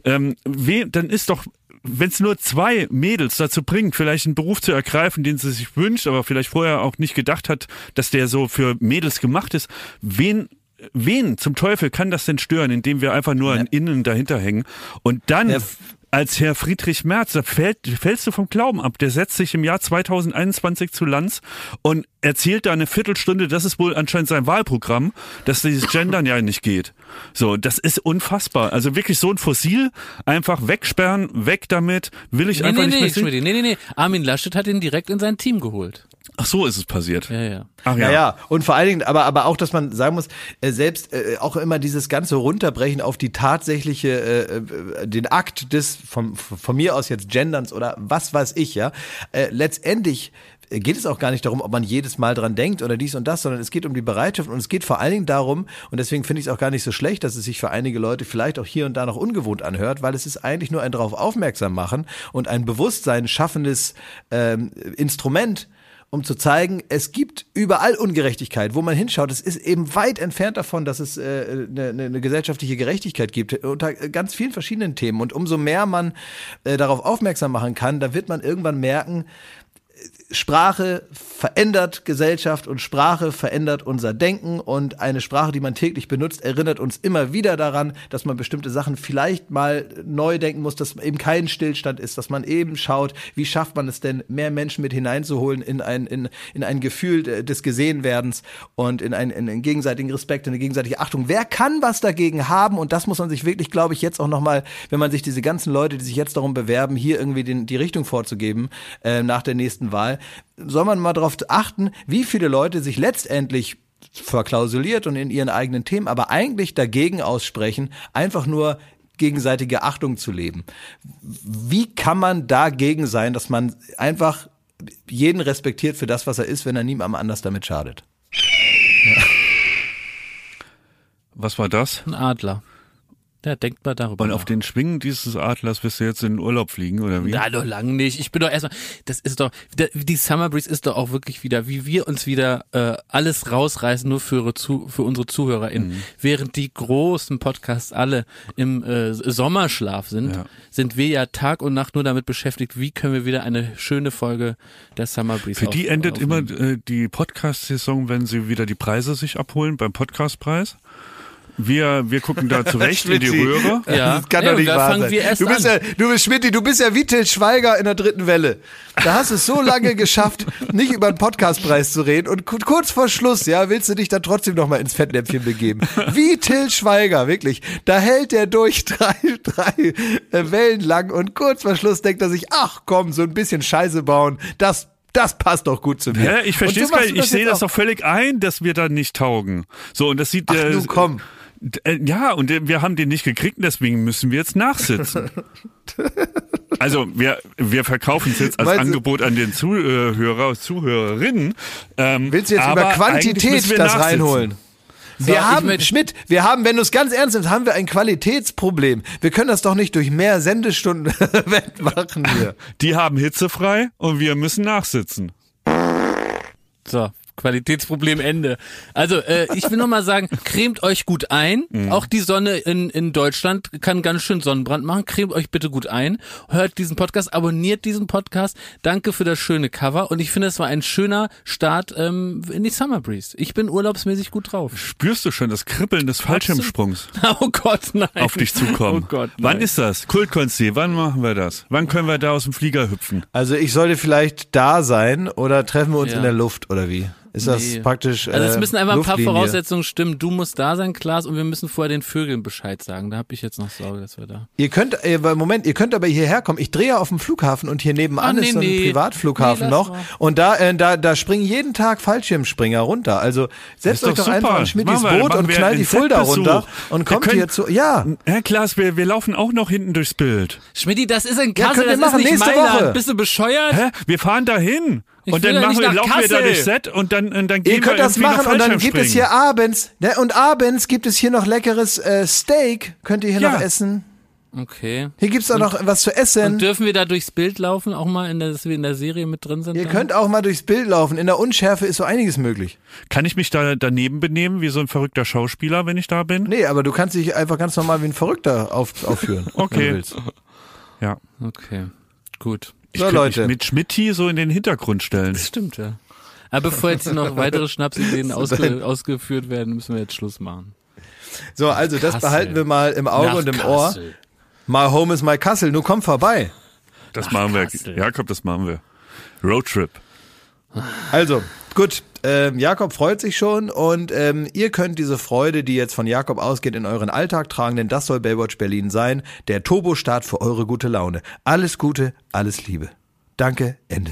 Ähm, we, dann ist doch wenn es nur zwei Mädels dazu bringt, vielleicht einen Beruf zu ergreifen, den sie sich wünscht, aber vielleicht vorher auch nicht gedacht hat, dass der so für Mädels gemacht ist, wen Wen zum Teufel kann das denn stören, indem wir einfach nur an innen dahinter hängen? Und dann Ja, als Herr Friedrich Merz, da fällt, fällst du vom Glauben ab. Der setzt sich im Jahr 2021 zu Lanz und erzählt da eine Viertelstunde, das ist wohl anscheinend sein Wahlprogramm, dass dieses Gendern ja nicht geht. So, das ist unfassbar. Also wirklich so ein Fossil einfach wegsperren, weg damit, will ich Nee, einfach nee, nicht nee, mehr sehen. Schmidt, nee, nee, nee. Armin Laschet hat ihn direkt in sein Team geholt. Ach so ist es passiert. Ja, ja. Ach Ja. ja. ja, und vor allen Dingen, aber, aber auch, dass man sagen muss, äh, selbst äh, auch immer dieses ganze Runterbrechen auf die tatsächliche, äh, äh, den Akt des, vom, von mir aus jetzt Genderns oder was weiß ich, ja, äh, letztendlich geht es auch gar nicht darum, ob man jedes Mal dran denkt oder dies und das, sondern es geht um die Bereitschaft und es geht vor allen Dingen darum, und deswegen finde ich es auch gar nicht so schlecht, dass es sich für einige Leute vielleicht auch hier und da noch ungewohnt anhört, weil es ist eigentlich nur ein darauf aufmerksam machen und ein Bewusstsein schaffendes ähm, Instrument, um zu zeigen, es gibt überall Ungerechtigkeit, wo man hinschaut. Es ist eben weit entfernt davon, dass es äh, eine, eine gesellschaftliche Gerechtigkeit gibt, unter ganz vielen verschiedenen Themen. Und umso mehr man äh, darauf aufmerksam machen kann, da wird man irgendwann merken, Sprache verändert Gesellschaft und Sprache verändert unser Denken und eine Sprache, die man täglich benutzt, erinnert uns immer wieder daran, dass man bestimmte Sachen vielleicht mal neu denken muss, dass eben kein Stillstand ist, dass man eben schaut, wie schafft man es denn, mehr Menschen mit hineinzuholen in ein, in, in ein Gefühl des Gesehenwerdens und in einen, in einen gegenseitigen Respekt, in eine gegenseitige Achtung. Wer kann was dagegen haben? Und das muss man sich wirklich, glaube ich, jetzt auch nochmal, wenn man sich diese ganzen Leute, die sich jetzt darum bewerben, hier irgendwie den, die Richtung vorzugeben äh, nach der nächsten Wahl, soll man mal darauf achten, wie viele Leute sich letztendlich verklausuliert und in ihren eigenen Themen, aber eigentlich dagegen aussprechen, einfach nur gegenseitige Achtung zu leben. Wie kann man dagegen sein, dass man einfach jeden respektiert für das, was er ist, wenn er niemandem anders damit schadet? Was war das? Ein Adler. Ja, denkt mal darüber. Und nach. auf den Schwingen dieses Adlers wirst du jetzt in den Urlaub fliegen, oder wie? Na, doch lang nicht. Ich bin doch erstmal, das ist doch, die Summer Breeze ist doch auch wirklich wieder, wie wir uns wieder äh, alles rausreißen, nur für, für unsere ZuhörerInnen. Mhm. Während die großen Podcasts alle im äh, Sommerschlaf sind, Ja. sind wir ja Tag und Nacht nur damit beschäftigt, wie können wir wieder eine schöne Folge der Summer Breeze Für die auf- endet immer aufnehmen. äh, die Podcast-Saison, wenn sie wieder die Preise sich abholen beim Podcastpreis. Wir, wir gucken da zurecht in die. Röhre. Ja. Das kann Ja, doch nicht da wahr fangen sein. wir erst du bist an. ja, du bist Schmidt, du bist ja wie Til Schweiger in der dritten Welle. Da hast du es so lange geschafft, nicht über den Podcastpreis zu reden und ku- kurz vor Schluss, ja, willst du dich dann trotzdem noch mal ins Fettnäpfchen begeben. Wie Till Schweiger, wirklich. Da hält er durch drei, drei äh, Wellen lang und kurz vor Schluss denkt er sich, ach komm, so ein bisschen Scheiße bauen, das das passt doch gut zu mir. Ja, ich verstehe es so gar nicht. Ich sehe das auch. doch völlig ein, dass wir da nicht taugen. So, und das sieht Ach äh, du, komm. Äh, Ja, und äh, wir haben den nicht gekriegt, und deswegen müssen wir jetzt nachsitzen. Also wir, wir verkaufen es jetzt als Meinst Angebot an den Zuhörer, Zuhörerinnen. Ähm, Willst du jetzt über Quantität wir das reinholen? So, wir ich haben, Schmidt, wir haben, wenn du es ganz ernst nimmst, haben wir ein Qualitätsproblem. Wir können das doch nicht durch mehr Sendestunden wettmachen hier. Die haben hitzefrei und wir müssen nachsitzen. So, Qualitätsproblem Ende. Also, äh, ich will nur mal sagen, cremt euch gut ein. Mhm. Auch die Sonne in, in Deutschland kann ganz schön Sonnenbrand machen. Cremt euch bitte gut ein. Hört diesen Podcast, abonniert diesen Podcast. Danke für das schöne Cover. Und ich finde, es war ein schöner Start ähm, in die Summer Breeze. Ich bin urlaubsmäßig gut drauf. Spürst du schon das Kribbeln des Fallschirmsprungs Oh Gott, nein. auf dich zukommen? Oh Gott, Wann nein. ist das? Kultkonsti, wann machen wir das? Wann können wir da aus dem Flieger hüpfen? Also ich sollte vielleicht da sein oder treffen wir uns Ja. in der Luft oder wie? Ist das Nee. praktisch? Also es äh, müssen einfach ein paar Luftlinie? Voraussetzungen stimmen. Du musst da sein, Klaas, und wir müssen vorher den Vögeln Bescheid sagen. Da habe ich jetzt noch Sorge, dass wir da. Ihr könnt, äh, Moment, ihr könnt aber hierher kommen. Ich drehe ja auf dem Flughafen und hier nebenan Ah, nee, ist so ein nee. Privatflughafen noch. mal. Und da, äh, da, da springen jeden Tag Fallschirmspringer runter. Also setzt euch doch super. einfach in wir- Boot und knallt die Fulda runter und kommt können- hier zu. Ja. Herr Klaas, wir, wir laufen auch noch hinten durchs Bild. Schmidti, das ist in Ja, Kassel, wir das machen, ist nicht nächste Mailand. Woche. Bist du bescheuert? Hä? Wir fahren dahin. Ich und dann machen nicht wir, nach laufen wir da Kassel. durchs Set und dann, und dann gehen Ihr könnt wir das machen und dann gibt es hier abends, ne, und abends gibt es hier noch leckeres äh, Steak. Könnt ihr hier Ja. noch essen? Okay. Hier gibt's auch noch was zu essen. Und dürfen wir da durchs Bild laufen, auch mal, in der, dass wir in der Serie mit drin sind? Ihr dann? könnt auch mal durchs Bild laufen. In der Unschärfe ist so einiges möglich. Kann ich mich da daneben benehmen, wie so ein verrückter Schauspieler, wenn ich da bin? Nee, aber du kannst dich einfach ganz normal wie ein Verrückter auf, aufführen. Okay. Wenn du willst. Ja. Okay, gut. Ich So, Leute. mich mit Schmidti so in den Hintergrund stellen. Das stimmt, ja. Aber bevor jetzt noch weitere Schnapsideen ausge, ausgeführt werden, müssen wir jetzt Schluss machen. So, also das Kassel. behalten wir mal im Auge Nach und im Ohr. Kassel. My home is my Kassel. Nun komm vorbei. Das machen wir. Kassel. Jakob, das machen wir. Roadtrip. Also, gut. Ähm, Jakob freut sich schon und ähm, ihr könnt diese Freude, die jetzt von Jakob ausgeht, in euren Alltag tragen, denn das soll Baywatch Berlin sein. Der Turbo-Start für eure gute Laune. Alles Gute, alles Liebe. Danke, Ende.